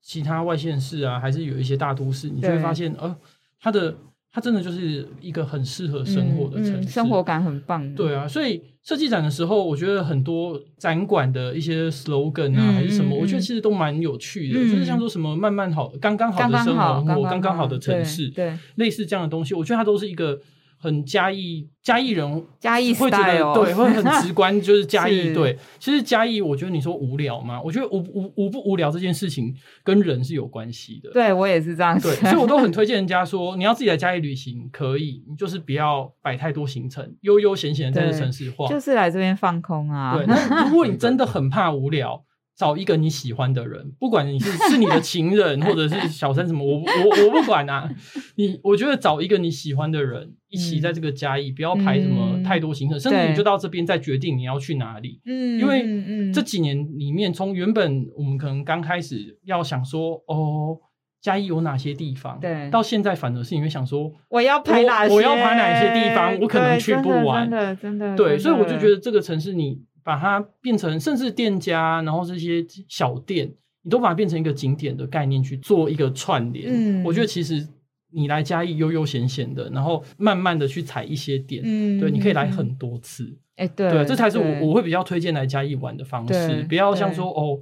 其他外县市啊，还是有一些大都市，你就会发现，呃，它的。它真的就是一个很适合生活的城市，生活感很棒。对啊，所以设计展的时候，我觉得很多展馆的一些 slogan 啊，还是什么，我觉得其实都蛮有趣的。就是像说什么“慢慢好，刚刚好的生活，刚刚好的城市”，对，类似这样的东西，我觉得它都是一个。很嘉义嘉义人，嘉义会觉得对，会很直观，[LAUGHS] 就是嘉义对。其实嘉义，我觉得你说无聊吗？我觉得无无无不无聊这件事情跟人是有关系的。对我也是这样，对，所以我都很推荐人家说，你要自己来嘉义旅行，可以，你就是不要摆太多行程，悠悠闲闲的在这城市晃，就是来这边放空啊。对，如果你真的很怕无聊。找一个你喜欢的人，不管你是是你的情人或者是小三什么，我我我不管啊。你我觉得找一个你喜欢的人一起在这个嘉义，不要排什么太多行程，甚至你就到这边再决定你要去哪里。嗯，因为这几年里面，从原本我们可能刚开始要想说哦，嘉义有哪些地方，对，到现在反而是因为想说我要排哪我要排哪些地方，我可能去不完，真的真的对，所以我就觉得这个城市你。把它变成，甚至店家，然后这些小店，你都把它变成一个景点的概念去做一个串联。嗯，我觉得其实你来嘉义悠悠闲闲的，然后慢慢的去踩一些点，嗯，对，你可以来很多次，哎，对，这才是我我会比较推荐来嘉义玩的方式，不要像说哦，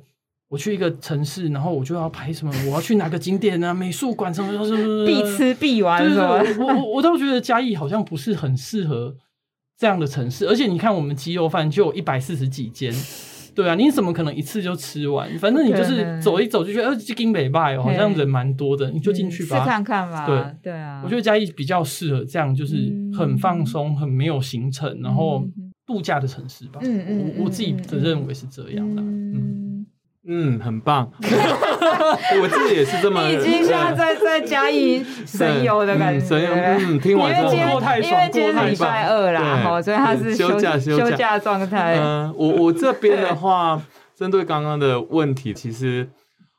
我去一个城市，然后我就要拍什么，我要去哪个景点啊，美术馆什么什么什么，必吃必玩，是吧？我我我倒觉得嘉义好像不是很适合这样的城市，而且你看我们鸡肉饭就有一百四十几间。[LAUGHS] 对啊，你怎么可能一次就吃完？反正你就是走一走就觉得，呃，这金北拜哦，好像人蛮多的，你就进去吧，去看看吧。对对啊，我觉得嘉义比较适合这样，就是很放松、很没有行程，然后度假的城市吧。嗯嗯，我我自己的认为是这样的。嗯。嗯，很棒。[LAUGHS] 我自己也是这么。已经像在在嘉义神游的感觉。神游，嗯，听完之后过太爽，因为今天礼拜二啦，所以他是休假休假状态。嗯，我我这边的话，针对刚刚的问题，其实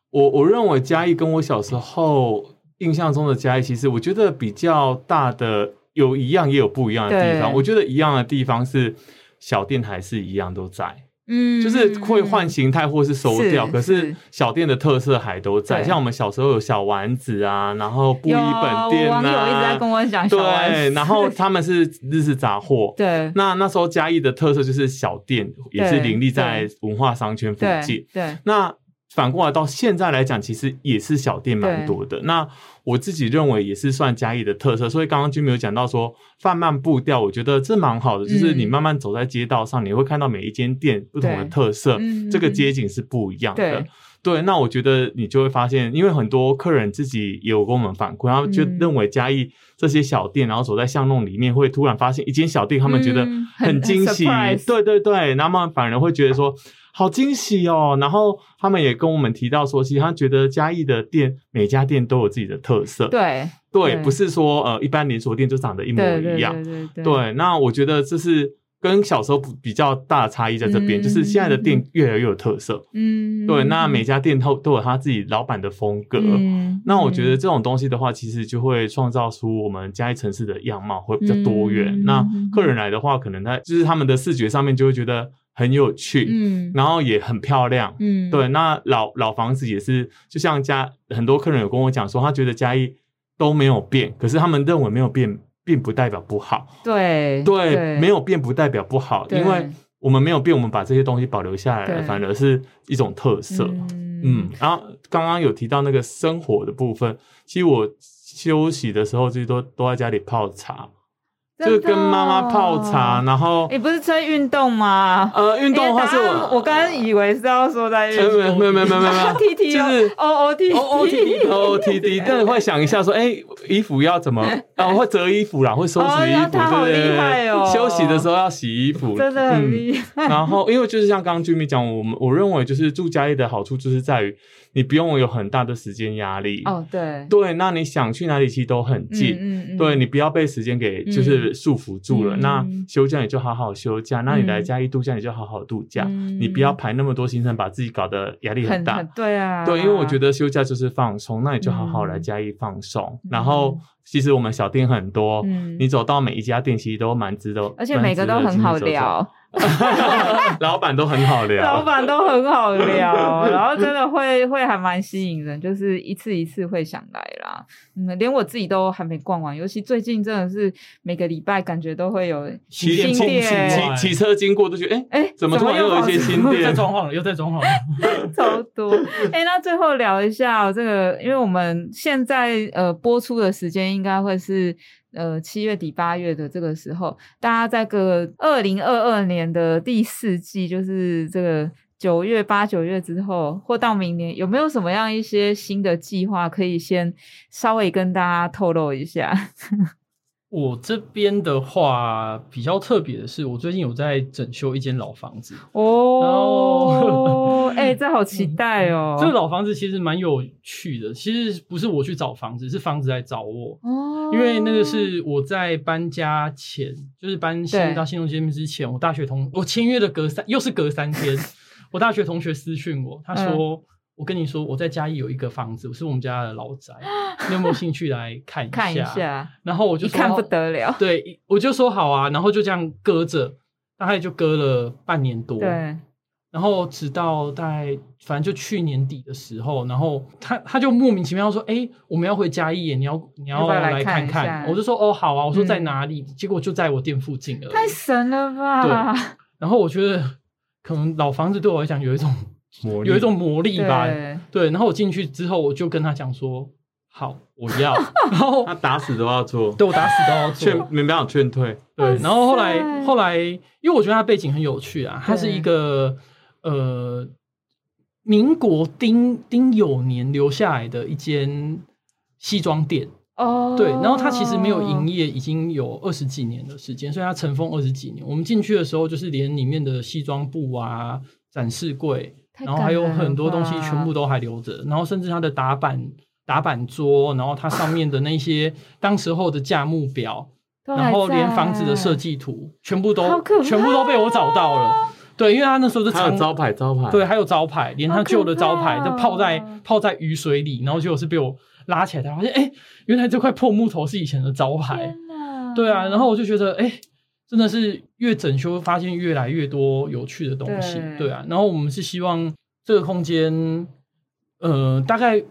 我我认为嘉义跟我小时候印象中的嘉义，其实我觉得比较大的有一样也有不一样的地方。我觉得一样的地方是小店还是一样都在。嗯，就是会换形态或是收掉，可是小店的特色还都在。像我们小时候有小丸子啊，然后布衣本店啊，一直在跟我讲。对，然后他们是日式杂货。[LAUGHS] 对，那那时候嘉义的特色就是小店，也是林立在文化商圈附近。对，那。反过来到现在来讲，其实也是小店蛮多的。那我自己认为也是算嘉义的特色。所以刚刚君没有讲到说放慢步调，我觉得这蛮好的。就是你慢慢走在街道上，你会看到每一间店不同的特色，这个街景是不一样的。对，那我觉得你就会发现，因为很多客人自己也有跟我们反馈，他们就认为嘉义这些小店，然后走在巷弄里面，会突然发现一间小店，他们觉得很惊喜。对对对，那么反而会觉得说。好惊喜哦！然后他们也跟我们提到说，其实他觉得嘉义的店每家店都有自己的特色。对对，不是说呃一般连锁店就长得一模一样。对对对。对，那我觉得这是跟小时候比较大的差异在这边，就是现在的店越来越有特色。嗯。对，那每家店都都有他自己老板的风格。嗯。那我觉得这种东西的话，其实就会创造出我们嘉义城市的样貌会比较多元。那客人来的话，可能他就是他们的视觉上面就会觉得。很有趣，嗯，然后也很漂亮，嗯，对。那老老房子也是，就像家很多客人有跟我讲说，他觉得嘉义都没有变，可是他们认为没有变，并不代表不好。对对，没有变不代表不好，因为我们没有变，我们把这些东西保留下来了，反而是一种特色。嗯，然后刚刚有提到那个生活的部分，其实我休息的时候最多都在家里泡茶。就跟妈妈泡茶，然后你不是在运动吗？呃，运动的话是我，我刚刚以为是要说在运动，没有没有没有没有没有，[LAUGHS] T T 就是 O O T O O T O O T T，但是会想一下说，哎，衣服要怎么？然 [LAUGHS] 后，会折衣服啦，会收拾衣服，对对对，休息的时候要洗衣服，真的很厉害。然后，因为就是像刚刚 Jimmy 讲，我们我认为就是住家里的好处就是在于。你不用有很大的时间压力。哦，对。对，那你想去哪里其实都很近，对你不要被时间给就是束缚住了。那休假你就好好休假，那你来嘉义度假你就好好度假，你不要排那么多行程，把自己搞得压力很大。对啊，对，因为我觉得休假就是放松，那你就好好来嘉义放松。然后其实我们小店很多，你走到每一家店其实都蛮值得，而且每个都很好聊。[LAUGHS] 老板都很好聊，老板都很好聊，[LAUGHS] 然后真的会会还蛮吸引人，就是一次一次会想来啦。嗯，连我自己都还没逛完，尤其最近真的是每个礼拜感觉都会有新店，骑骑车经过都觉得哎哎，怎么突然又有一些新店？[LAUGHS] 在装潢了，又在装潢了，超多。哎，那最后聊一下这个，因为我们现在呃播出的时间应该会是。呃，七月底八月的这个时候，大家在个二零二二年的第四季，就是这个九月八九月之后，或到明年，有没有什么样一些新的计划，可以先稍微跟大家透露一下？我这边的话比较特别的是，我最近有在整修一间老房子哦，[LAUGHS] 哎，这好期待哦！这个老房子其实蛮有趣的，其实不是我去找房子，是房子来找我哦。因为那个是我在搬家前，就是搬新到新东街之前，我大学同我签约的隔三又是隔三天，[LAUGHS] 我大学同学私讯我，他说。我跟你说，我在嘉义有一个房子，是我们家的老宅，你有没有兴趣来看一下？看一下。然后我就看不得了。对，我就说好啊，然后就这样搁着，大概就搁了半年多。对。然后直到大概反正就去年底的时候，然后他他就莫名其妙说：“哎，我们要回嘉义，你要你要来看看。”我就说：“哦，好啊。”我说在哪里？结果就在我店附近了。太神了吧！对。然后我觉得可能老房子对我来讲有一种有一种魔力吧。对。然后我进去之后，我就跟他讲说：“好，我要。[LAUGHS] ”然后他打死都要做，对我打死都要做，劝没办法劝退。对。然后后来后来，因为我觉得他背景很有趣啊，他是一个。呃，民国丁丁酉年留下来的一间西装店哦，对，然后他其实没有营业，已经有二十几年的时间，所以他尘封二十几年。我们进去的时候，就是连里面的西装布啊、展示柜，然后还有很多东西全部都还留着，然后甚至它的打板打板桌，然后它上面的那些当时候的价目表，[LAUGHS] 然后连房子的设计图，全部都全部都被我找到了。对，因为他那时候是还有招牌，招牌对，还有招牌，连他旧的招牌都泡在泡在雨水里，然后结果是被我拉起来，才发现哎，原来这块破木头是以前的招牌。对啊，然后我就觉得哎，真的是越整修发现越来越多有趣的东西。对啊，然后我们是希望这个空间，呃，大概。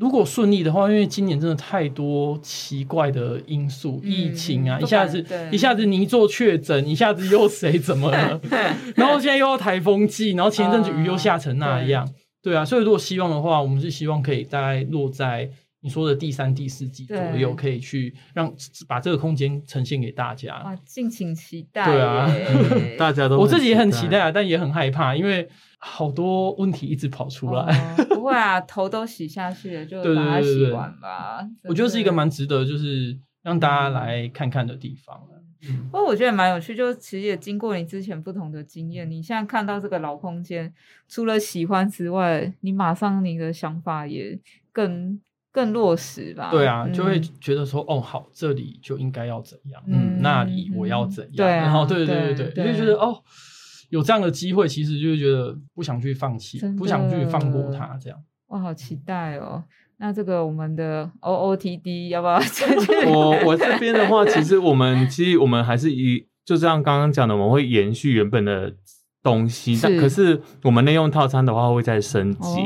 如果顺利的话，因为今年真的太多奇怪的因素，疫情啊，一下子一下子泥做确诊，一下子又谁怎么了，[LAUGHS] 然后现在又要台风季，然后前一阵子雨又下成那样，对啊，所以如果希望的话，我们是希望可以大概落在你说的第三、第四季左右，可以去让把这个空间呈现给大家。哇，敬请期待。对啊，[LAUGHS] 大家都我自己也很期待啊，但也很害怕，因为。好多问题一直跑出来，不会啊，头都洗下去了，就 [LAUGHS] 把它洗完吧。我觉得是一个蛮值得，就是让大家来看看的地方不过我觉得蛮有趣，就其实也经过你之前不同的经验，你现在看到这个老空间，除了喜欢之外，你马上你的想法也更更落实吧？对啊，就会觉得说，哦，好，这里就应该要怎样，嗯，那里我要怎样，然后对对对对，就觉得哦。有这样的机会，其实就是觉得不想去放弃，不想去放过他，这样。哇，好期待哦！那这个我们的 O O T D 要不要？[LAUGHS] 我我这边的话，其实我们其实我们还是以就这样刚刚讲的，我们会延续原本的东西，但可是我们内用套餐的话会再升级。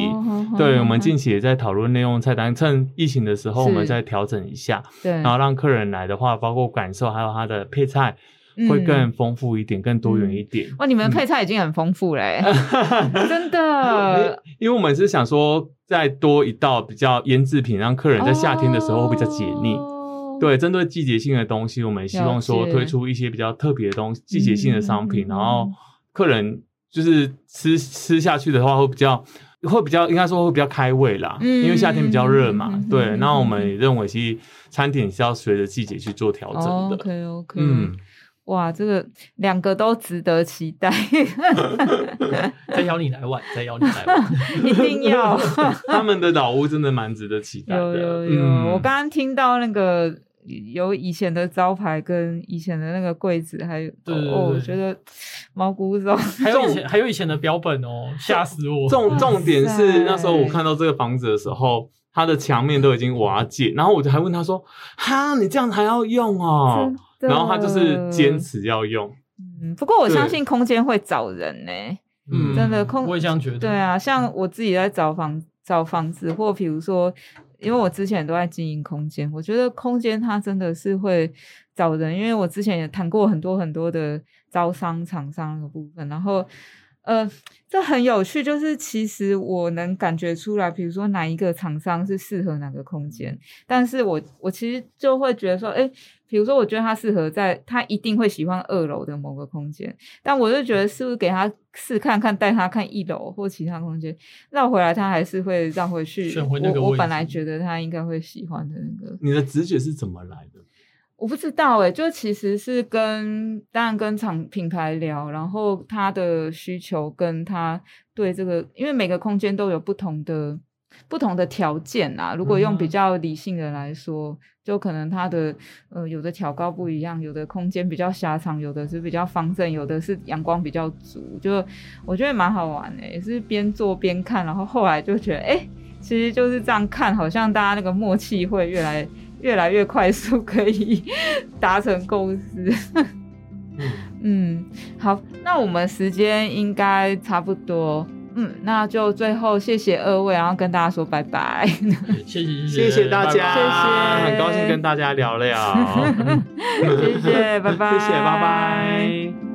对，我们近期也在讨论内用菜单，趁疫情的时候我们再调整一下，对，然后让客人来的话，包括感受还有它的配菜。会更丰富一点，更多元一点。哇，你们配菜已经很丰富嘞，[LAUGHS] 真的。因为我们是想说，再多一道比较腌制品，让客人在夏天的时候比较解腻。对，针对季节性的东西，我们希望说推出一些比较特别的东西，季节性的商品，然后客人就是吃吃下去的话，会比较会比较应该说会比较开胃啦。嗯，因为夏天比较热嘛。对，那我们也认为其实餐点是要随着季节去做调整的。OK OK，嗯。哇，这个两个都值得期待。再邀你来玩，再邀你来玩，[LAUGHS] 一定要。[LAUGHS] 他们的老屋真的蛮值得期待的。有有有，我刚刚听到那个有以前的招牌跟以前的那个柜子，还有哦，我觉得 [SNIFFS] 毛骨悚 [LAUGHS] 还有以前还有以前的标本哦，吓死我。重重点是那时候我看到这个房子的时候，它的墙面都已经瓦解，然后我就还问他说：“哈，你这样还要用哦？”然后他就是坚持要用，嗯，不过我相信空间会找人呢，嗯，真的空，我也这样觉得。对啊，像我自己在找房找房子，或比如说，因为我之前都在经营空间，我觉得空间它真的是会找人，因为我之前也谈过很多很多的招商厂商的部分，然后。呃，这很有趣，就是其实我能感觉出来，比如说哪一个厂商是适合哪个空间，但是我我其实就会觉得说，哎，比如说我觉得他适合在，他一定会喜欢二楼的某个空间，但我就觉得是不是给他试看看，带他看一楼或其他空间，绕回来他还是会绕回去。我我本来觉得他应该会喜欢的那个。你的直觉是怎么来的？我不知道哎，就其实是跟当然跟厂品牌聊，然后他的需求跟他对这个，因为每个空间都有不同的不同的条件啊。如果用比较理性的来说，就可能它的呃有的挑高不一样，有的空间比较狭长，有的是比较方正，有的是阳光比较足。就我觉得蛮好玩的，也是边做边看，然后后来就觉得哎，其实就是这样看，好像大家那个默契会越来。越来越快速，可以 [LAUGHS] 达成共识。[LAUGHS] 嗯，好，那我们时间应该差不多。嗯，那就最后谢谢二位，然后跟大家说拜拜。[LAUGHS] 谢谢谢谢大家，谢谢，很高兴跟大家聊聊。[LAUGHS] [LAUGHS] 谢谢，拜拜，谢谢，拜拜。